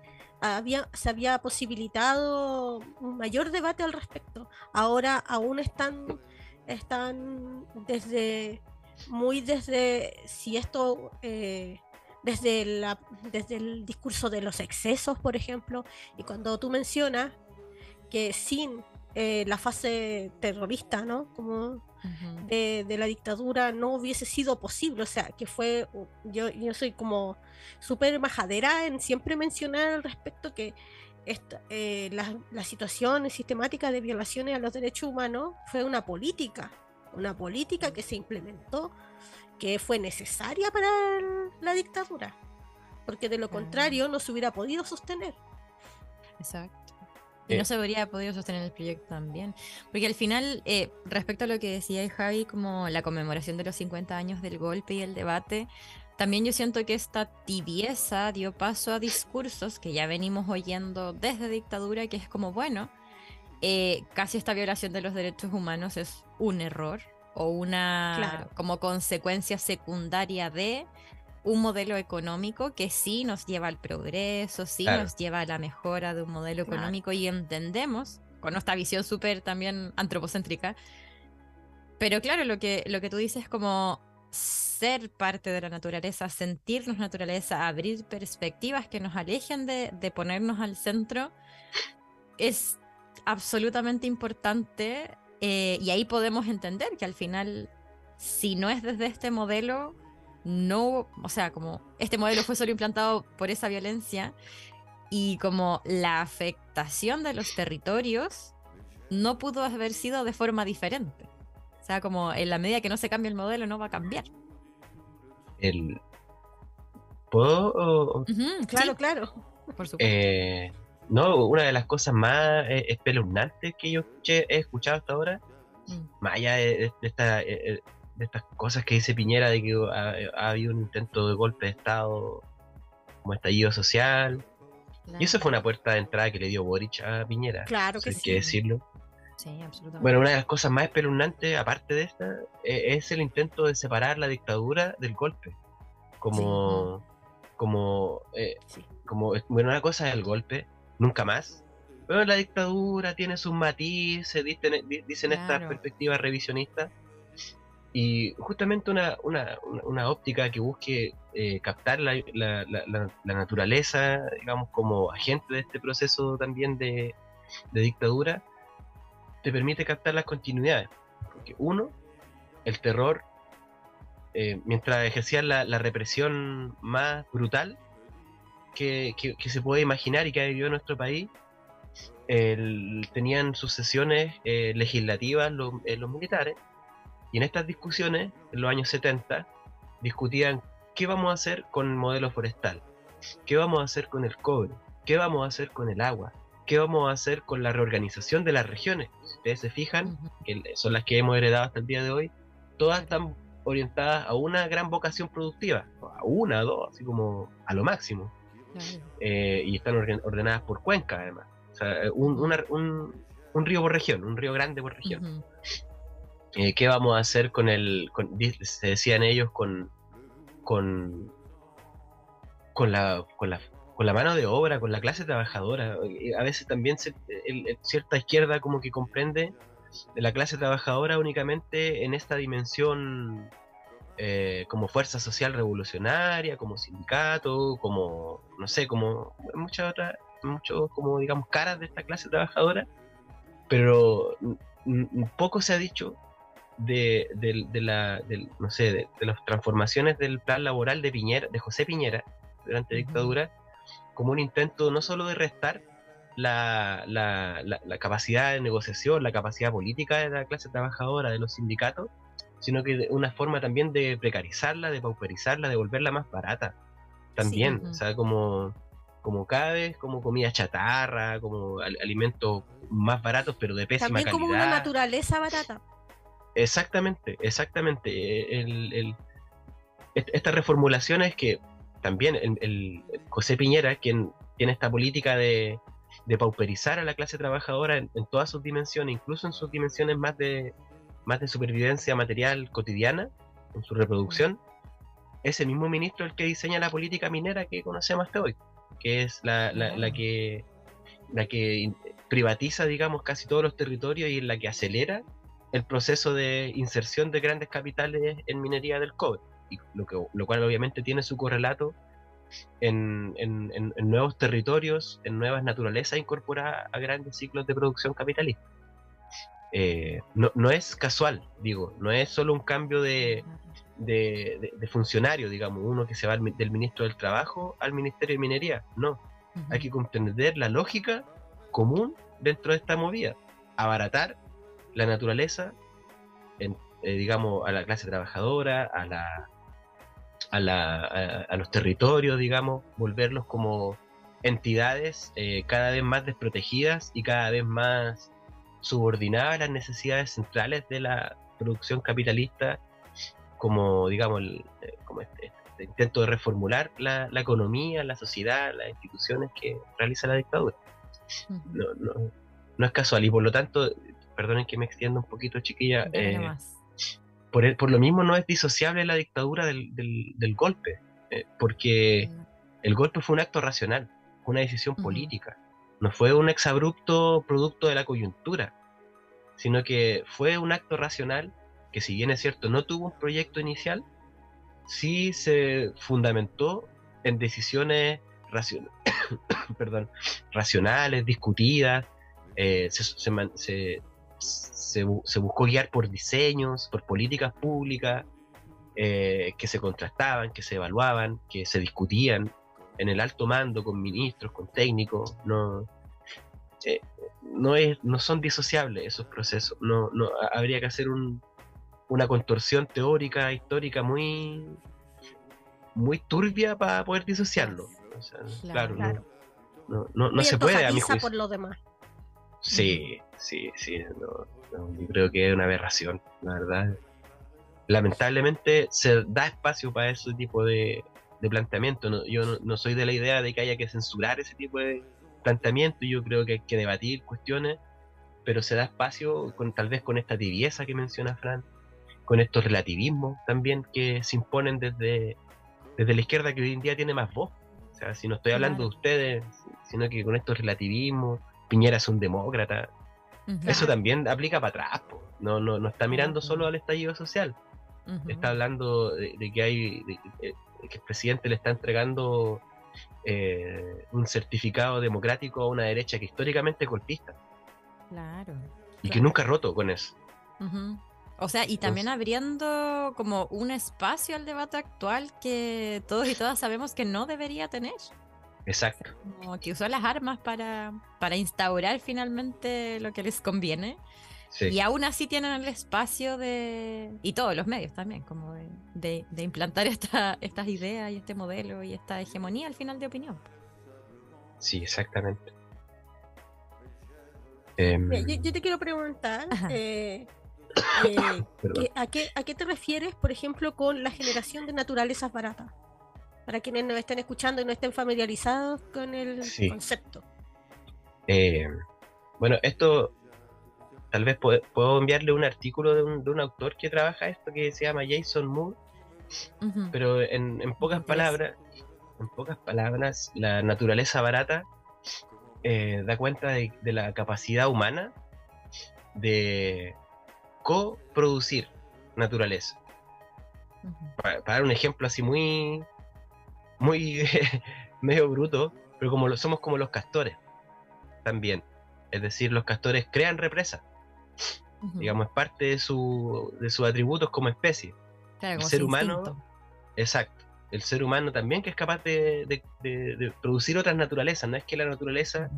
Speaker 3: había, se había posibilitado un mayor debate al respecto. Ahora aún están, están desde muy desde si esto eh, desde la desde el discurso de los excesos, por ejemplo, y cuando tú mencionas que sin eh, la fase terrorista, ¿no? Como De, de la dictadura no hubiese sido posible. O sea, que fue, yo, yo soy como súper majadera en siempre mencionar al respecto que esta- eh, la, la situación sistemática de violaciones a los derechos humanos fue una política, una política que se implementó, que fue necesaria para la dictadura, porque de lo contrario no se hubiera podido sostener.
Speaker 4: Exacto. Y
Speaker 5: Eh.
Speaker 4: no se habría podido sostener el proyecto también. Porque al final, eh, respecto a lo que decía Javi, como la conmemoración de los 50 años del golpe y el debate, también yo siento que esta tibieza dio paso a discursos que ya venimos oyendo desde dictadura, que es como, bueno, eh, casi esta violación de los derechos humanos es un error o una
Speaker 3: Claro.
Speaker 4: como consecuencia secundaria de un modelo económico que sí nos lleva al progreso, sí
Speaker 5: Claro.
Speaker 4: nos lleva a la mejora de un modelo
Speaker 3: Claro.
Speaker 4: económico y entendemos, con esta visión súper también antropocéntrica, pero claro, lo que, lo que tú dices es como ser parte de la naturaleza, sentirnos naturaleza, abrir perspectivas que nos alejen de, de ponernos al centro, es absolutamente importante eh, y ahí podemos entender que al final, si no es desde este modelo, no, o sea, como este modelo fue solo implantado por esa violencia y como la afectación de los territorios no pudo haber sido de forma diferente. O sea, como en la medida que no se cambie el modelo, no va a cambiar.
Speaker 5: El, ¿Puedo? o-
Speaker 3: Claro,
Speaker 4: sí,
Speaker 3: claro.
Speaker 4: por supuesto.
Speaker 5: Eh, no, una de las cosas más eh, espeluznantes que yo escuché- he escuchado hasta ahora,
Speaker 4: Mm.
Speaker 5: más allá de, esta, eh, de estas cosas que dice Piñera de que ha, ha habido un intento de golpe de Estado como estallido social, y eso fue una puerta de entrada que le dio Boric a Piñera,
Speaker 3: Claro que
Speaker 5: hay
Speaker 3: sí.
Speaker 5: que decirlo.
Speaker 4: Sí, absolutamente.
Speaker 5: Bueno, una de las cosas más espeluznantes, aparte de esta, eh, es el intento de separar la dictadura del golpe. Como, como, eh,
Speaker 3: Sí.
Speaker 5: como, bueno, una cosa es el golpe, nunca más. Pero la dictadura tiene sus matices, dicen, di- dicen estas perspectivas revisionistas. Y justamente una, una, una- óptica que busque eh, captar la, la- naturaleza, digamos, como agente de este proceso también de, de dictadura, te permite captar las continuidades. Que uno, el terror, eh, mientras ejercían la, la represión más brutal que, que- se puede imaginar y que ha vivido nuestro país, tenían sus sesiones eh, legislativas eh, los militares y en estas discusiones, en los años 70, discutían qué vamos a hacer con el modelo forestal, qué vamos a hacer con el cobre, qué vamos a hacer con el agua, qué vamos a hacer con la reorganización de las regiones. Si ustedes se fijan, que son las que hemos heredado hasta el día de hoy, todas están orientadas a una gran vocación productiva, a una, a dos, así como a lo máximo, eh, y están ordenadas por cuenca además. O sea, un, una- un- un río por región, un río grande por región. Eh, ¿Qué vamos a hacer con el, se decían ellos, con, con, con la, con la, con la mano de obra, con la clase trabajadora? Eh, A veces también cierta izquierda como que comprende de la clase trabajadora únicamente en esta dimensión eh, como fuerza social revolucionaria, como sindicato, como, no sé, como muchas otras, muchos como digamos caras de esta clase trabajadora, pero poco se ha dicho de, del- de la, del- no sé, de, de las transformaciones del plan laboral de Piñera, de José Piñera, durante la dictadura, como un intento no solo de restar la, la- la- la capacidad de negociación, la capacidad política de la clase trabajadora, de los sindicatos, sino que de una forma también de precarizarla, de pauperizarla, de volverla más barata. También, o sea, como, como cada vez, como comida chatarra, como al- alimentos más baratos, pero de pésima
Speaker 3: También
Speaker 5: calidad.
Speaker 3: como una naturaleza barata.
Speaker 5: Exactamente, exactamente. eh, El, el- est- estas reformulaciones que también el, el José Piñera, quien tiene esta política de, de pauperizar a la clase trabajadora en, en todas sus dimensiones, incluso en sus dimensiones más de, más de supervivencia material cotidiana, en su reproducción, es el mismo ministro el que diseña la política minera que conocemos hasta hoy, que es la, la- la que, la que privatiza, digamos, casi todos los territorios y en la que acelera el proceso de inserción de grandes capitales en minería del cobre, y lo, que, lo cual obviamente tiene su correlato en, en- nuevos territorios, en nuevas naturalezas incorporadas a grandes ciclos de producción capitalista. Eh, no, no es casual, digo, no es solo un cambio de, de, de- de funcionario, digamos, uno que se va al del ministro del Trabajo al Ministerio de Minería, no, hay que comprender la lógica común dentro de esta movida. Abaratar la naturaleza, en, eh, digamos, a la clase trabajadora, a, la, a, la, a, a los territorios, digamos, volverlos como entidades eh, cada vez más desprotegidas y cada vez más subordinadas a las necesidades centrales de la producción capitalista, como, digamos, el- eh, como este, este intento de reformular la, la economía, la sociedad, las instituciones que realiza la dictadura. No, no, no es casual y por lo tanto, perdonen que me extienda un poquito chiquilla, eh, por, el- por lo mismo no es disociable la dictadura del, del- del golpe, eh, porque el golpe fue un acto racional, fue una decisión política, no fue un exabrupto producto de la coyuntura, sino que fue un acto racional que si bien es cierto no tuvo un proyecto inicial, sí se fundamentó en decisiones racion- perdón, racionales, discutidas, eh, se, se se- se bu- se buscó guiar por diseños, por políticas públicas eh, que se contrastaban, que se evaluaban, que se discutían en el alto mando con ministros, con técnicos, no, eh, no, es, no son disociables esos procesos, no, no, ha- habría que hacer un, una contorsión teórica, histórica muy, muy turbia para poder disociarlo. O sea, claro,
Speaker 4: Claro.
Speaker 5: no- no, no, no
Speaker 3: Muy
Speaker 5: se puede a mi juicio.
Speaker 3: por lo demás.
Speaker 5: Sí, sí, sí. no, no, yo creo que es una aberración, la verdad. Lamentablemente se da espacio para ese tipo de, de planteamiento. no- yo no, soy de la idea de que haya que censurar ese tipo de planteamiento. Yo creo que hay que debatir cuestiones, pero se da espacio con tal vez con esta tibieza que menciona Fran, con estos relativismos también que se imponen desde, desde la izquierda que hoy en día tiene más voz. O sea, si no estoy hablando de ustedes, sino que con estos relativismos, Piñera es un demócrata, eso también aplica para atrás. po. No, no, no está mirando solo al estallido social. Está hablando de, de que hay de- de- de que el presidente le está entregando eh, un certificado democrático a una derecha que históricamente es golpista
Speaker 4: Claro.
Speaker 5: y que nunca ha roto con eso.
Speaker 4: O sea, y también abriendo como un espacio al debate actual que todos y todas sabemos que no debería tener.
Speaker 5: Exacto.
Speaker 4: Como que usó las armas para, para instaurar finalmente lo que les conviene.
Speaker 5: Sí.
Speaker 4: Y aún así tienen el espacio de. Y todos los medios también, como de, de- de implantar esta, estas ideas y este modelo y esta hegemonía al final de opinión.
Speaker 5: Sí, exactamente. Em,
Speaker 3: Yo, yo te quiero preguntar, eh, eh,
Speaker 5: perdón.
Speaker 3: ¿qué- a, qué, ¿a qué te refieres, por ejemplo, con la generación de naturalezas baratas? Para quienes nos estén escuchando y no estén familiarizados con el
Speaker 5: Sí.
Speaker 3: concepto.
Speaker 5: Eh, bueno, esto tal vez puedo, puedo enviarle un artículo de un, de un autor que trabaja esto que se llama Jason Moore, pero en, en pocas palabras, en pocas palabras, la naturaleza barata eh, da cuenta de, de la capacidad humana de coproducir naturaleza. Para, para dar un ejemplo así muy, muy medio bruto, pero como lo, somos como los castores también. Es decir, los castores crean represas, digamos, es parte de, su, de sus atributos como especie.
Speaker 4: Claro,
Speaker 5: el
Speaker 4: como
Speaker 5: ser humano-
Speaker 4: instinto.
Speaker 5: Exacto. El ser humano también que es capaz de, de- de- de producir otras naturalezas. No es que la naturaleza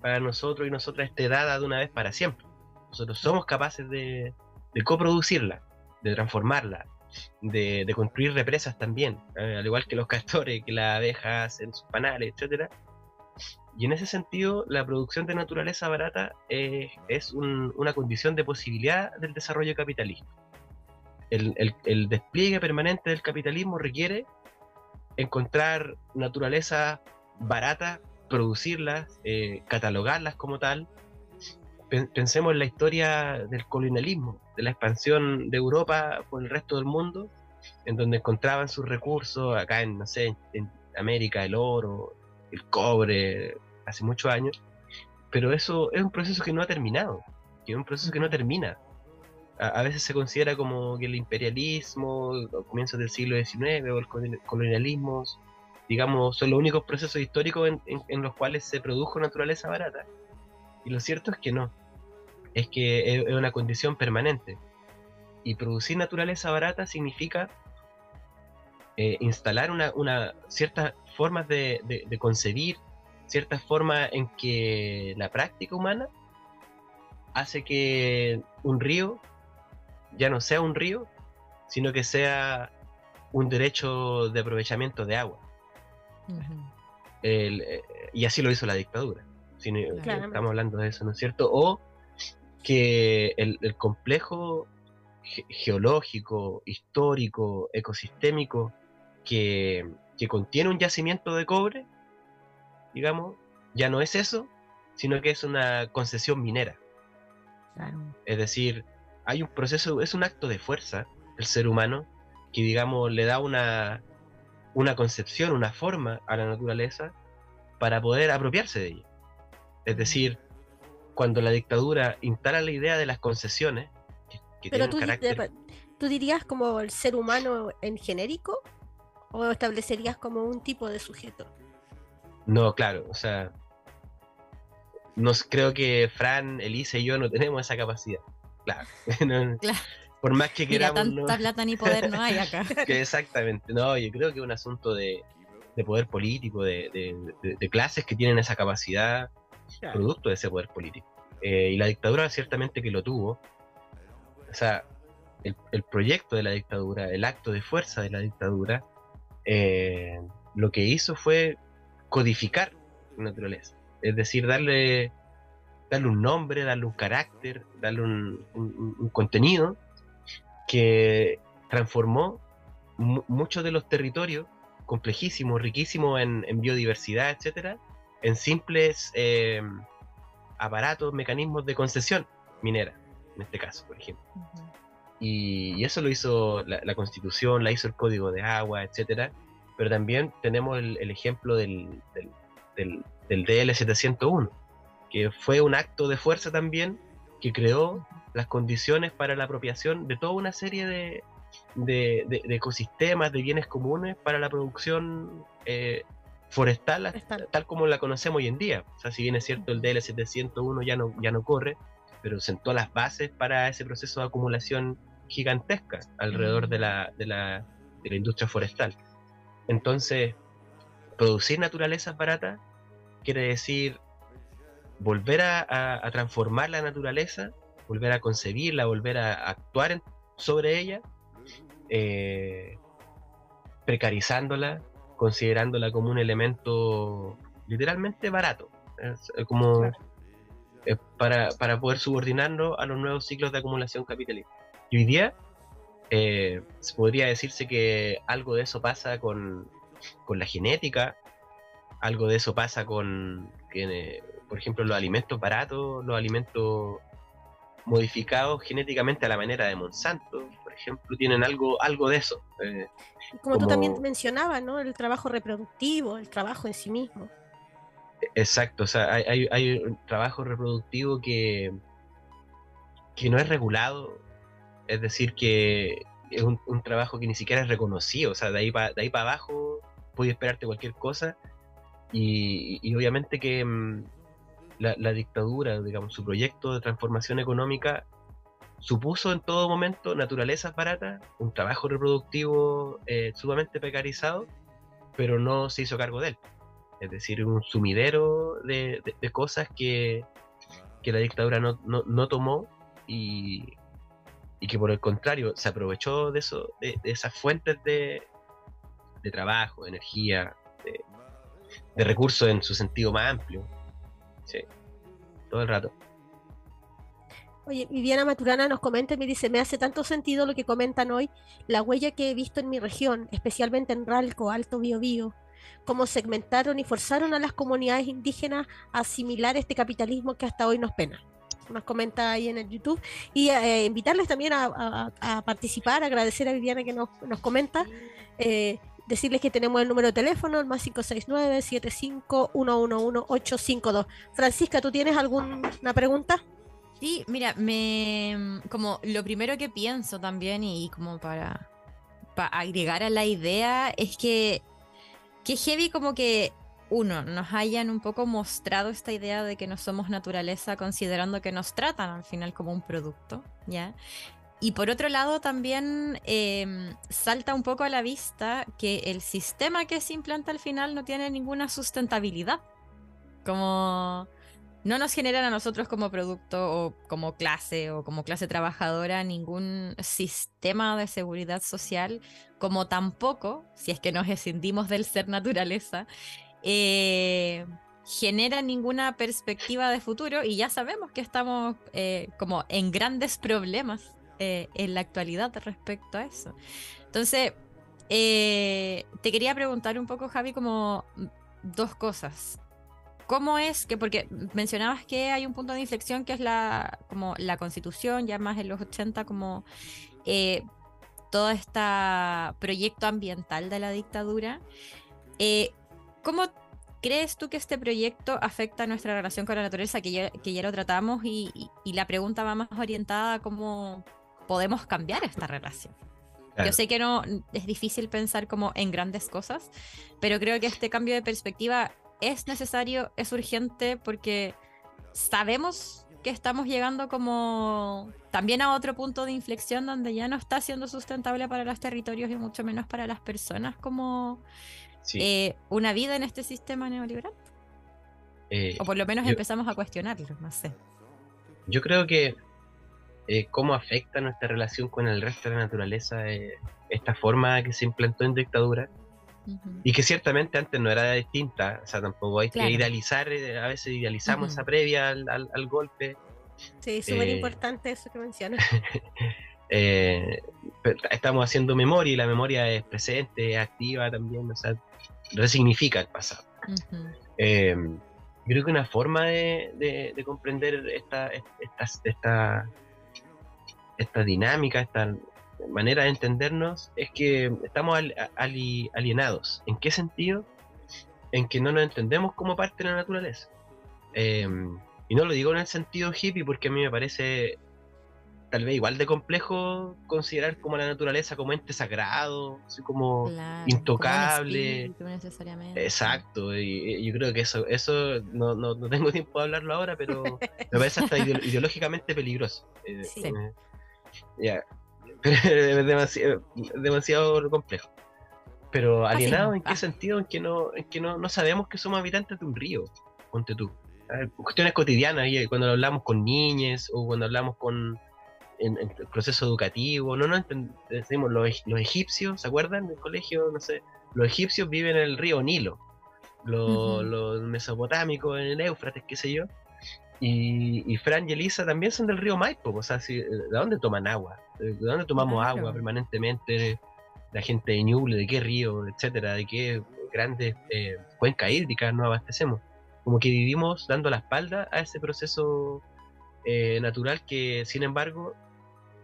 Speaker 5: para nosotros y nosotras esté dada de una vez para siempre. Nosotros somos capaces de, de coproducirla, de transformarla, de, construir represas también, eh, al igual que los castores, que las abejas en sus panales, etcétera. Y en ese sentido, la producción de naturaleza barata eh, es un- una condición de posibilidad del desarrollo capitalista. El, despliegue permanente del capitalismo requiere encontrar naturaleza barata, producirlas, eh, catalogarlas como tal. Pen- Pensemos en la historia del colonialismo, de la expansión de Europa por el resto del mundo, en donde encontraban sus recursos, acá en, no sé, en, América, el oro, el cobre, hace muchos años, pero eso es un proceso que no ha terminado, que es un proceso que no termina. A, a veces se considera como que el imperialismo, a comienzos del siglo XIX, o el coloni- colonialismo, digamos, son los únicos procesos históricos en, en- en los cuales se produjo naturaleza barata. Y lo cierto es que no. Es que es, una condición permanente. Y producir naturaleza barata significa eh, instalar una, una ciertas formas de, de- de concebir, ciertas formas en que la práctica humana hace que un río ya no sea un río, sino que sea un derecho de aprovechamiento de agua. El, eh, y así lo hizo la dictadura. Si no-
Speaker 3: Claramente.
Speaker 5: estamos hablando de eso, ¿no es cierto? O que el, el complejo ge- geológico, histórico, ecosistémico que, que contiene un yacimiento de cobre, digamos, ya no es eso, sino que es una concesión minera.
Speaker 4: Claro.
Speaker 5: Es decir, hay un proceso, es un acto de fuerza el ser humano que, digamos, le da una, una concepción, una forma a la naturaleza para poder apropiarse de ella. Es decir, cuando la dictadura instala la idea de las concesiones, que, que
Speaker 3: Pero tú,
Speaker 5: un carácter...
Speaker 3: ¿tú dirías como el ser humano en genérico o establecerías como un tipo de sujeto?
Speaker 5: No, claro, o sea, nos, creo que Fran, Elisa y yo no tenemos esa capacidad. Claro. no-
Speaker 4: Claro.
Speaker 5: Por más que
Speaker 4: Mira,
Speaker 5: queramos...
Speaker 4: tanta
Speaker 5: no-
Speaker 4: plata ni poder no hay acá.
Speaker 5: que exactamente, no, yo creo que es un asunto de, de poder político, de, de- de- de clases que tienen esa capacidad producto de ese poder político. Eh, y la dictadura ciertamente que lo tuvo. O sea, el, el proyecto de la dictadura, el acto de fuerza de la dictadura, eh, lo que hizo fue codificar la naturaleza. Es decir, darle, darle un nombre, darle un carácter, darle un, un- un contenido que transformó mu- muchos de los territorios complejísimos, riquísimos en, en biodiversidad, etcétera, en simples eh, aparatos, mecanismos de concesión minera, en este caso, por ejemplo. Y, y eso lo hizo la, la Constitución, la hizo el Código de Agua, etcétera. Pero también tenemos el, el ejemplo del, del, del, del DL 701, que fue un acto de fuerza también que creó las condiciones para la apropiación de toda una serie de, de, de- de ecosistemas, de bienes comunes para la producción eh, forestal,
Speaker 3: Forestal.
Speaker 5: tal como la conocemos hoy en día. O sea, si bien es cierto el DL 701 ya no, ya no corre, pero sentó las bases para ese proceso de acumulación gigantesca alrededor de, la, de, la, de la industria forestal. Entonces, producir naturalezas baratas quiere decir volver a, transformar la naturaleza, volver a concebirla, volver a, actuar sobre ella, eh, precarizándola, considerándola como un elemento literalmente barato, como para, poder subordinarlo a los nuevos ciclos de acumulación capitalista. Y hoy día eh, podría decirse que algo de eso pasa con, con la genética, algo de eso pasa con, que, por ejemplo, los alimentos baratos, los alimentos modificados genéticamente a la manera de Monsanto, ejemplo, tienen algo, algo de eso.
Speaker 3: Eh, como, tú también mencionabas, ¿no? El trabajo reproductivo, el trabajo en sí mismo.
Speaker 5: Exacto, o sea, hay, hay, un trabajo reproductivo que, que no es regulado, es decir, que es un, trabajo que ni siquiera es reconocido, o sea, de ahí para de ahí para abajo puedes esperarte cualquier cosa y, obviamente que mm, la, dictadura, digamos, su proyecto de transformación económica supuso en todo momento naturalezas baratas, un trabajo reproductivo eh, sumamente precarizado, pero no se hizo cargo de él. Es decir, un sumidero de, cosas que, la dictadura no, tomó y, que por el contrario se aprovechó de, eso, de, esas fuentes de, de trabajo, de energía, de recursos en su sentido más amplio. Sí, todo el rato.
Speaker 3: Oye, Viviana Maturana nos comenta y me dice, me hace tanto sentido lo que comentan hoy, la huella que he visto en mi región, especialmente en Ralco, Alto Biobío, cómo segmentaron y forzaron a las comunidades indígenas a asimilar este capitalismo que hasta hoy nos pena. Nos comenta ahí en el YouTube. Y eh, invitarles también a, participar, agradecer a Viviana que nos, nos comenta. Eh, decirles que tenemos el número de teléfono, el más 569 75 852 Francisca, ¿tú tienes alguna pregunta?
Speaker 4: Sí, mira, me como lo primero que pienso también y como para, para agregar a la idea es que que heavy como que uno, nos hayan un poco mostrado esta idea de que no somos naturaleza, considerando que nos tratan al final como un producto, ¿ya? Y por otro lado, también em, salta un poco a la vista que el sistema que se implanta al final no tiene ninguna sustentabilidad. Como no nos generan a nosotros como producto o como clase o como clase trabajadora ningún sistema de seguridad social, como tampoco, si es que nos escindimos del ser naturaleza, eh, genera ninguna perspectiva de futuro y ya sabemos que estamos eh, como en grandes problemas eh, en la actualidad respecto a eso. Entonces, te quería preguntar un poco, Javi, como dos cosas. ¿Cómo es que, porque mencionabas que hay un punto de inflexión que es la, como la constitución, ya más en los 80, como eh, todo este proyecto ambiental de la dictadura. ¿Cómo crees tú que este proyecto afecta nuestra relación con la naturaleza, que ya, que ya lo tratamos, y, y, la pregunta va más orientada a cómo podemos cambiar esta relación. Yo sé que no es difícil pensar como en grandes cosas, pero creo que este cambio de perspectiva es necesario, es urgente porque sabemos que estamos llegando como también a otro punto de inflexión donde ya no está siendo sustentable para los territorios y mucho menos para las personas como eh, una vida en este sistema neoliberal. Eh, o por lo menos empezamos a cuestionarlo, no sé.
Speaker 5: Yo creo que eh, cómo afecta nuestra relación con el resto de la naturaleza eh, esta forma que se implantó en dictadura y que ciertamente antes no era distinta, o sea, tampoco hay que idealizar, eh, a veces idealizamos esa previa al, al, golpe.
Speaker 3: Sí, súper importante eso que mencionas.
Speaker 5: estamos haciendo memoria y la memoria es presente, es activa también, o sea, resignifica el pasado. creo que una forma de, de, comprender esta, esta, esta, esta dinámica, esta manera de entendernos, es que estamos alienados. ¿En qué sentido? En que no nos entendemos como parte de la naturaleza. Em, y no lo digo en el sentido hippie porque a mí me parece tal vez igual de complejo considerar como la naturaleza como ente sagrado, así como
Speaker 4: Claro,
Speaker 5: intocable.
Speaker 4: como necesariamente.
Speaker 5: Exacto, y, y yo creo que eso, eso no, no, no tengo tiempo de hablarlo ahora, pero me parece hasta ideo- ideológicamente peligroso. Eh,
Speaker 3: Sí.
Speaker 5: eh, ya. Pero es demasiado, demasiado complejo. Pero alienado en qué
Speaker 4: Ah.
Speaker 5: sentido, en que no, en que no, no sabemos que somos habitantes de un río, ponte tú. Ah, Cuestiones cotidianas, y cuando hablamos con niñes o cuando hablamos con en, en el proceso educativo, no, no decimos los, los egipcios, ¿se acuerdan del colegio? No sé, los egipcios viven en el río Nilo, los, mesopotámicos en el Éufrates, qué sé yo. Y, y Fran y Elisa también son del río Maipo, o sea, si- ¿de dónde toman agua? ¿De dónde tomamos
Speaker 4: Claro.
Speaker 5: agua permanentemente? La gente de Ñuble, ¿de qué río, etcétera? ¿De qué grandes eh, cuencas hídricas nos abastecemos? Como que vivimos dando la espalda a ese proceso eh, natural que, sin embargo,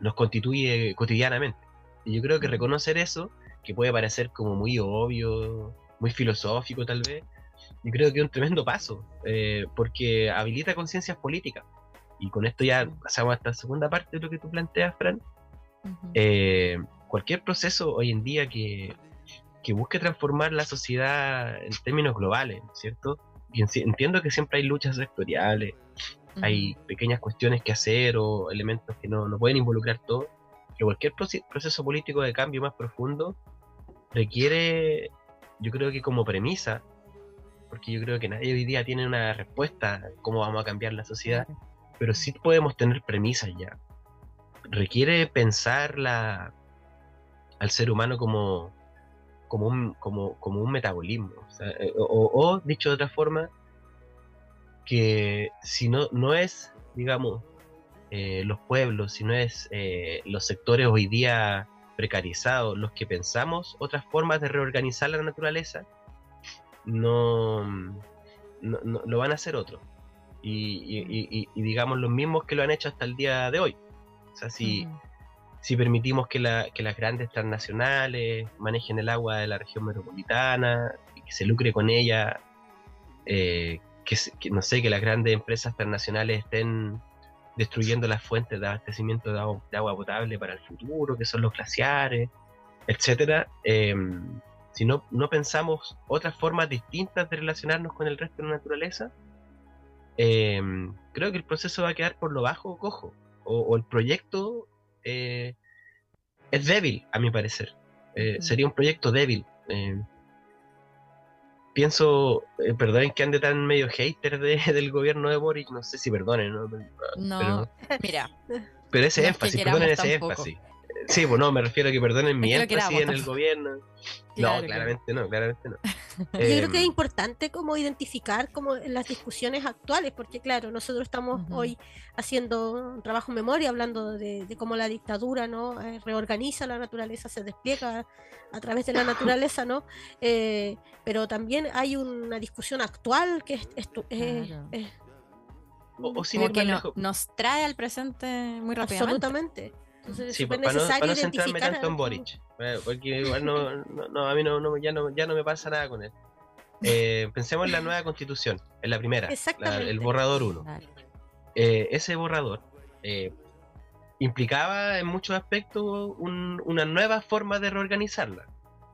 Speaker 5: nos constituye cotidianamente. Y yo creo que
Speaker 4: Ujú.
Speaker 5: reconocer eso, que puede parecer como muy obvio, muy filosófico tal vez, yo creo que es un tremendo paso, eh, porque habilita conciencias políticas. Y con esto ya pasamos a esta segunda parte de lo que tú planteas, Fran. Eh, cualquier proceso hoy en día que, que busque transformar la sociedad en términos globales, ¿cierto? Y entiendo que siempre hay luchas sectoriales, hay pequeñas cuestiones que hacer o elementos que no, no pueden involucrar todo, pero cualquier proce- proceso político de cambio más profundo requiere, yo creo que como premisa, porque yo creo que nadie hoy día tiene una respuesta a cómo vamos a cambiar la sociedad, pero sí podemos tener premisas ya. Requiere pensar la, al ser humano como, como, un, como, un metabolismo. Eh, o- dicho de otra forma, que si no, no es, digamos, eh, los pueblos, si no es eh, los sectores hoy día precarizados los que pensamos otras formas de reorganizar la naturaleza, no, no, no- lo van a hacer otros. Y digamos los mismos que lo han hecho hasta el día de hoy. O sea, si, si permitimos que, la- que las grandes transnacionales manejen el agua de la región metropolitana y que se lucre con ella, eh, que, no sé, que las grandes empresas transnacionales estén destruyendo las fuentes de abastecimiento de agua, de agua potable para el futuro, que son los glaciares, etcétera. eh, si no, no pensamos otras formas distintas de relacionarnos con el resto de la naturaleza, eh, creo que el proceso va a quedar por lo bajo o cojo. O, o el proyecto eh, es débil, a mi parecer. Eh,
Speaker 4: Ujú.
Speaker 5: Sería un proyecto débil. eh. pienso, perdonen que ande tan medio hater de- del gobierno de Boric, no sé si perdonen, ¿no?
Speaker 4: No, mira,
Speaker 5: pero ese
Speaker 4: No
Speaker 5: énfasis, perdonen ese
Speaker 4: tampoco.
Speaker 5: énfasis. Sí, pues no, me refiero a que perdonen mi énfasis en el gobierno.
Speaker 4: Claro,
Speaker 5: no, claramente no, claramente no.
Speaker 3: Yo creo que es
Speaker 5: Em,
Speaker 3: importante como identificar como en las discusiones actuales, porque claro, nosotros estamos hoy haciendo un trabajo en memoria, hablando de, de cómo la dictadura no Eh, reorganiza la naturaleza, se despliega a través de la naturaleza, ¿no? Eh, pero también hay una discusión actual que es, es, es-
Speaker 4: Claro.
Speaker 3: es-
Speaker 5: o, o sin
Speaker 4: como
Speaker 5: ir
Speaker 4: que no- nos trae al presente muy rápidamente.
Speaker 3: absolutamente. Entonces
Speaker 5: Sí,
Speaker 3: súper
Speaker 5: para no, para no centrarme tanto en Boric, eh, porque igual no, no, no, a mí no, no- ya, no, ya no me pasa nada con él. Eh, pensemos en la nueva constitución, en la primera, la- el borrador 1.
Speaker 4: Claro.
Speaker 5: Eh, ese borrador eh, implicaba en muchos aspectos un- una nueva forma de reorganizarla.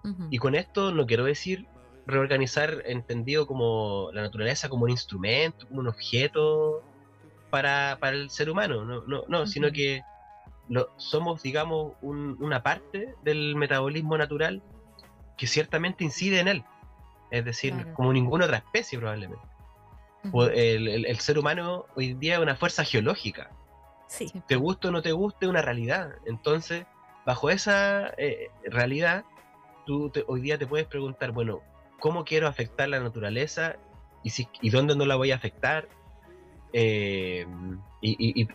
Speaker 4: Ujú.
Speaker 5: Y con esto no quiero decir reorganizar entendido como la naturaleza como un instrumento, como un objeto para, para el ser humano, no, no, no sino que lo, somos, digamos, un- una parte del metabolismo natural que ciertamente incide en él. Es decir,
Speaker 4: Claro.
Speaker 5: como ninguna otra especie probablemente. El, el- el ser humano hoy en día es una fuerza geológica.
Speaker 3: Sí.
Speaker 5: Te guste o no te guste, es una realidad. Entonces, bajo esa eh, realidad, tú te- hoy día te puedes preguntar, bueno, ¿cómo quiero afectar la naturaleza? ¿Y, si, y dónde no la voy a afectar? Eh, y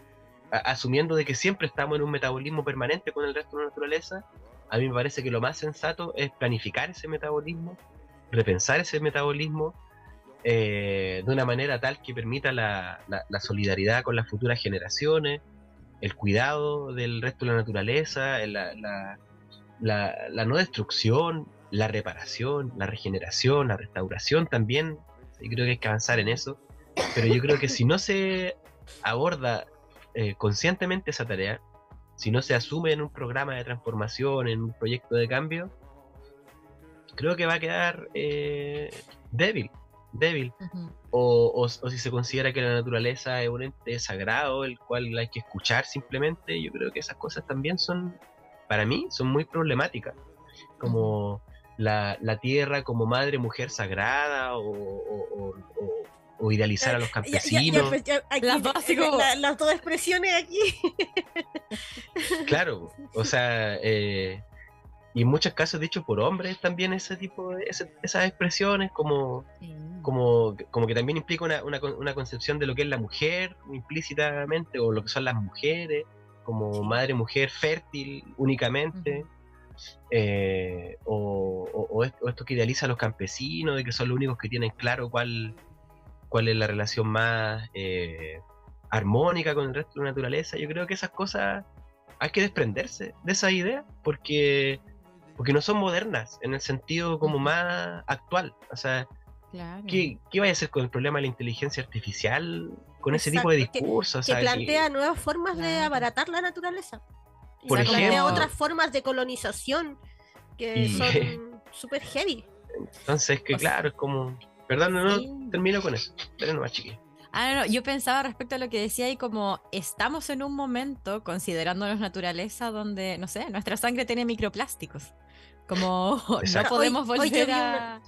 Speaker 5: asumiendo de que siempre estamos en un metabolismo permanente con el resto de la naturaleza, a mí me parece que lo más sensato es planificar ese metabolismo, repensar ese metabolismo eh, de una manera tal que permita la, la- solidaridad con las futuras generaciones, el cuidado del resto de la naturaleza, la, la- no destrucción, la reparación, la regeneración, la restauración también. Yo creo que hay que avanzar en eso. Pero yo creo que si no se aborda eh, conscientemente esa tarea, si no se asume en un programa de transformación, en un proyecto de cambio, creo que va a quedar eh, débil, débil. O, o- o si se considera que la naturaleza es un ente sagrado, el cual hay que escuchar simplemente, yo creo que esas cosas también son, para mí, son muy problemáticas. Como la, la tierra como madre, mujer sagrada, o, o- o- idealizar a los
Speaker 3: Ya- ya- ya-
Speaker 5: campesinos.
Speaker 3: ya- aquí,
Speaker 4: Las dos,
Speaker 3: la- las expresiones aquí.
Speaker 5: Claro, o sea, eh, y en muchos casos dicho por hombres también ese tipo de, ese- esas expresiones como,
Speaker 4: Sí.
Speaker 5: como, como que también implica una, una, una concepción de lo que es la mujer implícitamente o lo que son las mujeres como madre mujer fértil únicamente eh, o, o- o esto que idealiza a los campesinos de que son los únicos que tienen claro cuál cuál es la relación más eh, armónica con el resto de la naturaleza yo creo que esas cosas hay que desprenderse de esa idea porque porque no son modernas en el sentido como más actual o sea
Speaker 4: Claro.
Speaker 5: ¿Qué, qué vaya a hacer con el problema de la inteligencia artificial? Con ese tipo de
Speaker 3: que-
Speaker 5: discursos. o
Speaker 3: que
Speaker 5: sea, que-
Speaker 3: plantea nuevas formas de abaratar la naturaleza. Y
Speaker 5: Por
Speaker 3: plantea otras formas de colonización que
Speaker 5: Y-
Speaker 3: son súper heavy.
Speaker 5: entonces, que
Speaker 4: o sea,
Speaker 5: claro, es como. Perdón, no,
Speaker 4: sí.
Speaker 5: no, termino con eso. Pero no más chiquillo.
Speaker 4: Ah, no, no, yo pensaba respecto a lo que decía y como estamos en un momento, considerándonos naturaleza, donde, no sé, nuestra sangre tiene microplásticos. Como no
Speaker 5: Exacto.
Speaker 4: podemos
Speaker 3: Hoy- hoy yo
Speaker 4: volver
Speaker 3: vi
Speaker 4: a,
Speaker 3: una-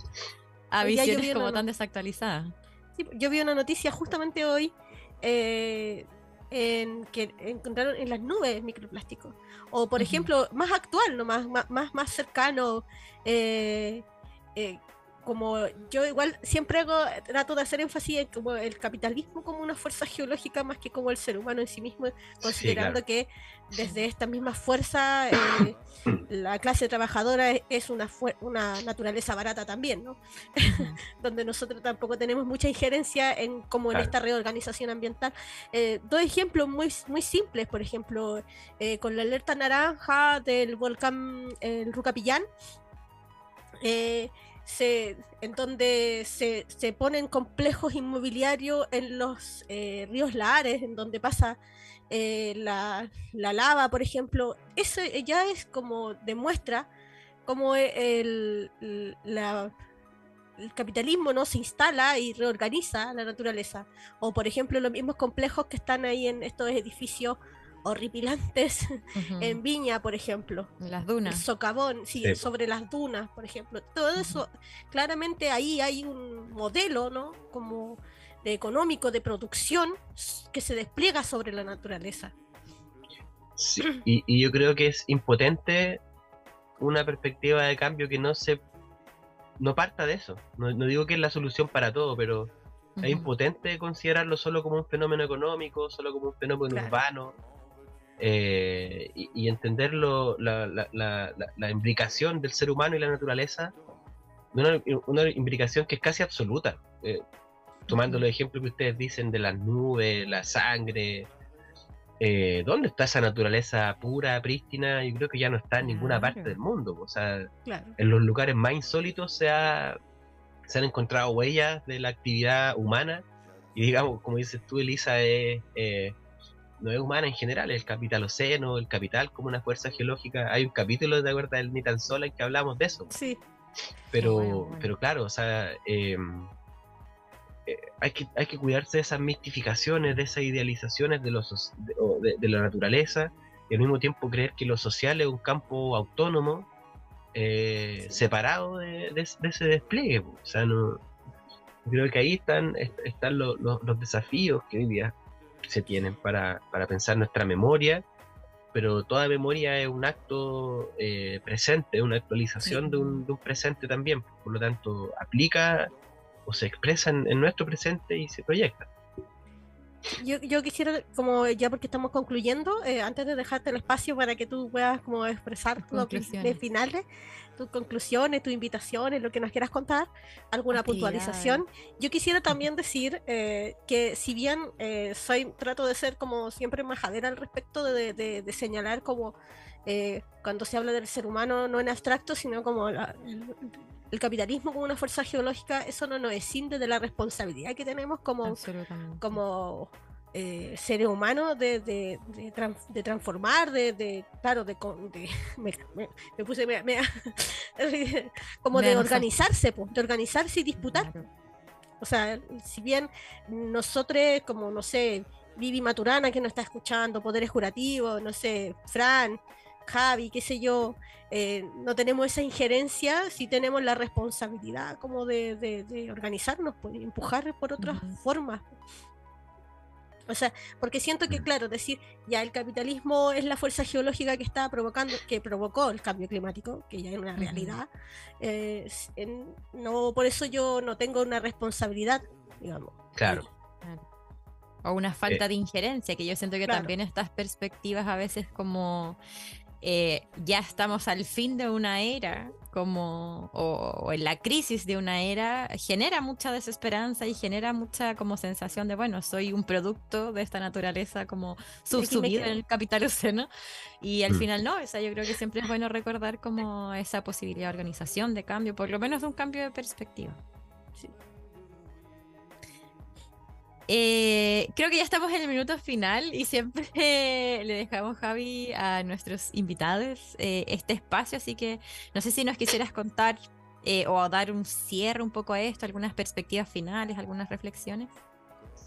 Speaker 4: a visiones
Speaker 3: vi
Speaker 4: como
Speaker 3: una
Speaker 4: tan
Speaker 3: no-
Speaker 4: desactualizadas.
Speaker 3: Sí, yo vi una noticia justamente hoy eh, en que encontraron en las nubes microplásticos. O por ejemplo, más actual, no más, más, más, más cercano. eh, eh, como yo igual siempre hago, trato de hacer énfasis en como el capitalismo como una fuerza geológica más que como el ser humano en sí mismo, considerando
Speaker 5: claro.
Speaker 3: que desde esta misma fuerza eh, la clase trabajadora es- una, una naturaleza barata también, ¿no? Donde nosotros tampoco tenemos mucha injerencia en como en
Speaker 5: Claro.
Speaker 3: esta reorganización ambiental. Eh, dos ejemplos muy, muy simples, por ejemplo, eh, con la alerta naranja del volcán el Rucapillán, eh, se, en donde se, se ponen complejos inmobiliarios en los eh, ríos Lares, en donde pasa eh, la, la lava, por ejemplo, eso ya es como demuestra cómo el, el- la, el capitalismo no se instala y reorganiza la naturaleza. O por ejemplo los mismos complejos que están ahí en estos edificios horripilantes en Viña, por ejemplo.
Speaker 4: Las
Speaker 3: El
Speaker 4: dunas.
Speaker 3: socavón, sí,
Speaker 5: Sí.
Speaker 3: sobre las dunas, por ejemplo. Todo eso, claramente ahí hay un modelo, ¿no? Como de económico, de producción, que se despliega sobre la naturaleza.
Speaker 5: Sí, Y, y yo creo que es impotente una perspectiva de cambio que no se. No parta de eso. No, no digo que es la solución para todo, pero es impotente considerarlo solo como un fenómeno económico, solo como un fenómeno
Speaker 3: Claro.
Speaker 5: urbano, eh, y, y entender lo- la, la- la- imbricación del ser humano y la naturaleza, una, una imbricación que es casi absoluta. eh, tomando los ejemplos que ustedes dicen de las nubes, la sangre, eh, ¿dónde está esa naturaleza pura, prístina? Yo creo que ya no está en ninguna parte del mundo. O sea,
Speaker 3: Claro.
Speaker 5: en los lugares más insólitos se, ha- se han encontrado huellas de la actividad humana y digamos, como dices tú, Elisa, es, no es humana en general, el capitaloceno, el capital como una fuerza geológica. Hay un capítulo de acuerdo del Ni tan sola en que hablamos de eso.
Speaker 3: Sí,
Speaker 5: Pero,
Speaker 4: bueno, bueno.
Speaker 5: pero claro, o sea, eh, eh, hay, que, hay que cuidarse de esas mistificaciones, de esas idealizaciones de, los, de, o de- de la naturaleza, y al mismo tiempo creer que lo social es un campo autónomo, eh, separado de, de ese- de ese despliegue. O sea, no, creo que ahí están, est- están lo- lo- los desafíos que hoy día se tienen para, para pensar nuestra memoria, pero toda memoria es un acto eh, presente, una actualización
Speaker 4: Sí.
Speaker 5: de, un, de un presente también. Por lo tanto, aplica o se expresa en, en nuestro presente y se proyecta.
Speaker 3: Yo, yo quisiera, como ya porque estamos concluyendo, eh, antes de dejarte el espacio para que tú puedas como expresar tus
Speaker 4: Conclusiones.
Speaker 3: finales, tus conclusiones, tus invitaciones, lo que nos quieras contar, alguna
Speaker 4: Actividades.
Speaker 3: puntualización. Yo quisiera también decir eh, que si bien eh, soy, trato de ser como siempre majadera al respecto de, de- de señalar como eh, cuando se habla del ser humano no en abstracto, sino como la- el, capitalismo como una fuerza geológica, eso no nos escinde de la responsabilidad que tenemos como como eh, seres humanos de, de, de, tran- de transformar, de, de claro, de, me, me- me puse me- como de organizarse, po, de organizarse y disputar.
Speaker 4: Claro.
Speaker 3: O sea, si bien nosotros, como no sé, Vivi Maturana que nos está escuchando, Poderes Curativos, no sé, Fran, Javi, qué sé yo, eh, no tenemos esa injerencia, sí tenemos la responsabilidad como de, de- de organizarnos, pues, empujar por otras formas. O sea, porque siento que, claro, decir, ya el capitalismo es la fuerza geológica que está provocando, que provocó el cambio climático, que ya es una realidad. eh, en- no, por eso yo no tengo una responsabilidad, digamos.
Speaker 5: Claro.
Speaker 4: Claro. O una falta de injerencia, que yo siento que
Speaker 3: Claro.
Speaker 4: también estas perspectivas a veces como eh, ya estamos al fin de una era, como, o, o en la crisis de una era, genera mucha desesperanza y genera mucha como sensación de, bueno, soy un producto de esta naturaleza como subsumido en el capitalismo, y al
Speaker 5: Mm.
Speaker 4: final no, o sea, yo creo que siempre es bueno recordar como esa posibilidad de organización, de cambio, por lo menos de un cambio de perspectiva.
Speaker 3: Sí.
Speaker 4: Eh, creo que ya estamos en el minuto final y siempre le dejamos, Javi, a nuestros invitados eh, este espacio, así que no sé si nos quisieras contar eh, o dar un cierre un poco a esto, algunas perspectivas finales, algunas reflexiones.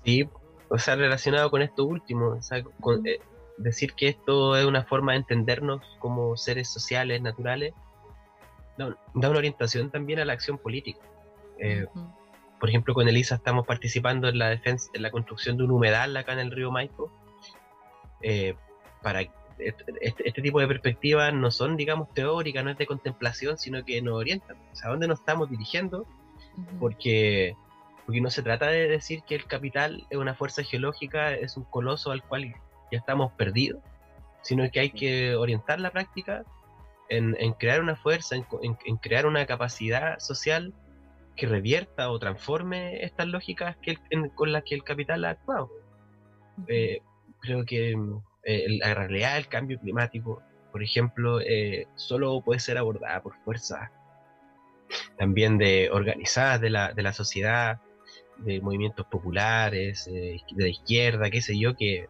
Speaker 5: Sí, o sea, relacionado con esto último, o sea, con, eh, decir que esto es una forma de entendernos como seres sociales, naturales, da, da una orientación también a la acción política. Eh,
Speaker 4: Ujú.
Speaker 5: Por ejemplo, con Elisa estamos participando en la defensa, en la construcción de un humedal acá en el río Maipo. Eh, para este, este- tipo de perspectivas no son, digamos, teóricas, no es de contemplación, sino que nos orientan. O sea, ¿a dónde nos estamos dirigiendo? Porque, porque no se trata de decir que el capital es una fuerza geológica, es un coloso al cual ya estamos perdidos, sino que hay que orientar la práctica en, en crear una fuerza, en- en crear una capacidad social que revierta o transforme estas lógicas que el- en- con las que el capital ha actuado. Eh, creo que mm, eh, la realidad del cambio climático, por ejemplo, eh, solo puede ser abordada por fuerzas también de organizadas de la, de la sociedad, de movimientos populares, eh, de la izquierda, qué sé yo, que,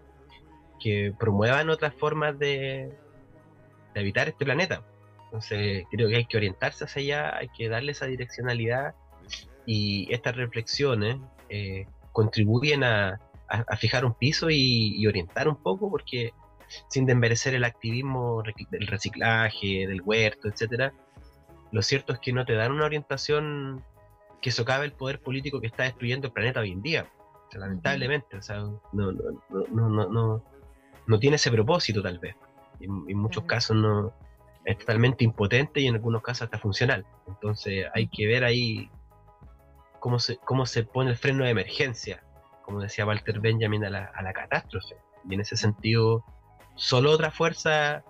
Speaker 5: que promuevan otras formas de, de habitar este planeta. Entonces creo que hay que orientarse hacia allá, hay que darle esa direccionalidad y estas reflexiones eh, contribuyen a, a- a fijar un piso y, y orientar un poco, porque sin desmerecer el activismo del reciclaje, del huerto, etcétera, lo cierto es que no te dan una orientación que socave el poder político que está destruyendo el planeta hoy en día. Lamentablemente, o sea, no, no, no, no, no, tiene ese propósito tal vez. En, en muchos casos no es totalmente impotente y en algunos casos hasta funcional. Entonces hay que ver ahí cómo se, cómo se pone el freno de emergencia, como decía Walter Benjamin, a la, a la catástrofe. Y en ese sentido, solo otra fuerza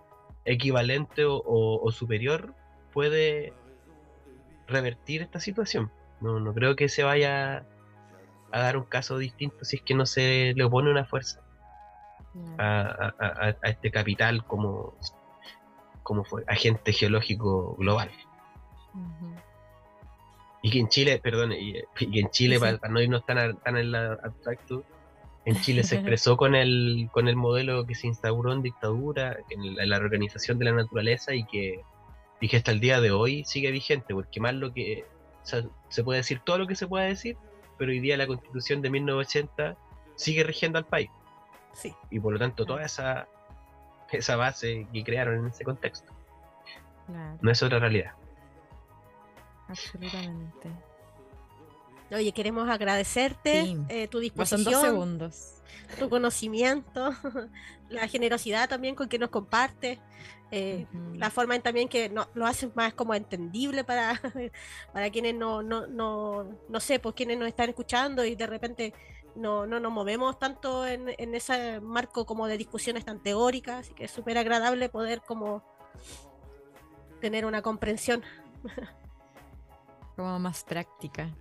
Speaker 5: equivalente o, superior puede revertir esta situación. No, no creo que se vaya a dar un caso distinto si es que no se le opone una fuerza a, este capital como, como fue, agente geológico global.
Speaker 4: Ujú.
Speaker 5: Y que en Chile, perdón, y, y que en Chile,
Speaker 4: Sí.
Speaker 5: para, para no irnos tan, a- tan en la abstracto, en Chile se expresó con el, con el modelo que se instauró en dictadura, en la, en la organización de la naturaleza y que, y que hasta el día de hoy sigue vigente, porque más lo que, o sea, se puede decir todo lo que se pueda decir, pero hoy día la constitución de 1980 sigue rigiendo al país,
Speaker 3: Sí.
Speaker 5: y por lo tanto toda esa, esa base que crearon en ese contexto,
Speaker 4: Claro,
Speaker 5: no es otra realidad.
Speaker 4: Absolutamente.
Speaker 3: Oye, queremos agradecerte
Speaker 4: Sí.
Speaker 3: eh, tu
Speaker 4: Pasan dos
Speaker 3: disposición,
Speaker 4: segundos.
Speaker 3: tu conocimiento, la generosidad también con que nos compartes, eh, la forma en también que no, lo haces más como entendible para, para quienes no, no, no, no sé, pues quienes nos están escuchando y de repente no, no nos movemos tanto en, en ese marco como de discusiones tan teóricas, así que es súper agradable poder como tener una comprensión.
Speaker 4: Como más práctica.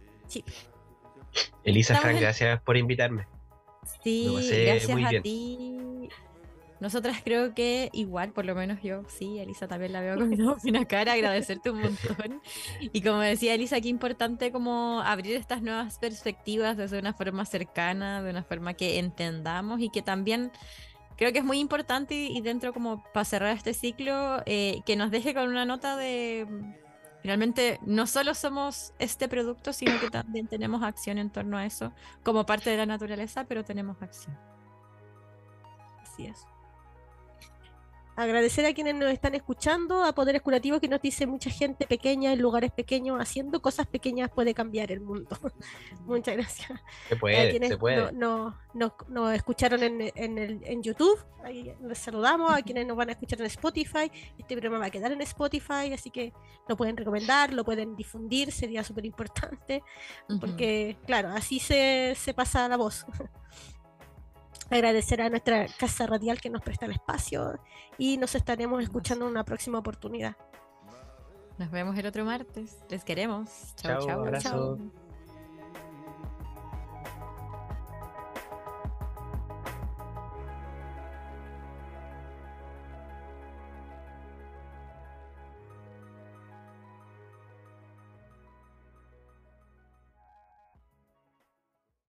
Speaker 5: Elisa
Speaker 4: Estamos
Speaker 5: Frank,
Speaker 4: en-
Speaker 5: gracias por invitarme.
Speaker 4: Sí, gracias a
Speaker 5: bien.
Speaker 4: ti. Nosotras creo que igual, por lo menos yo, sí, Elisa también la veo con una cara, agradecerte un montón. Y como decía Elisa, qué importante como abrir estas nuevas perspectivas desde una forma cercana, de una forma que entendamos y que también creo que es muy importante y, dentro como para cerrar este ciclo, eh, que nos deje con una nota de Finalmente, no solo somos este producto, sino que también tenemos acción en torno a eso, como parte de la naturaleza, pero tenemos acción.
Speaker 3: Así es agradecer a quienes nos están escuchando, a Poderes Curativos que nos dice mucha gente pequeña en lugares pequeños, haciendo cosas pequeñas puede cambiar el mundo. Muchas gracias.
Speaker 5: Se puede, se puede.
Speaker 3: Nos no, escucharon en, en, el, en YouTube, ahí les saludamos, a quienes nos van a escuchar en Spotify, este programa va a quedar en Spotify, así que lo pueden recomendar, lo pueden difundir, sería súper importante, porque claro, así se, se pasa la voz. agradecer a nuestra casa radial que nos presta el espacio y nos estaremos escuchando en una próxima oportunidad.
Speaker 4: Nos vemos el otro martes. Les queremos.
Speaker 5: Chao, chao.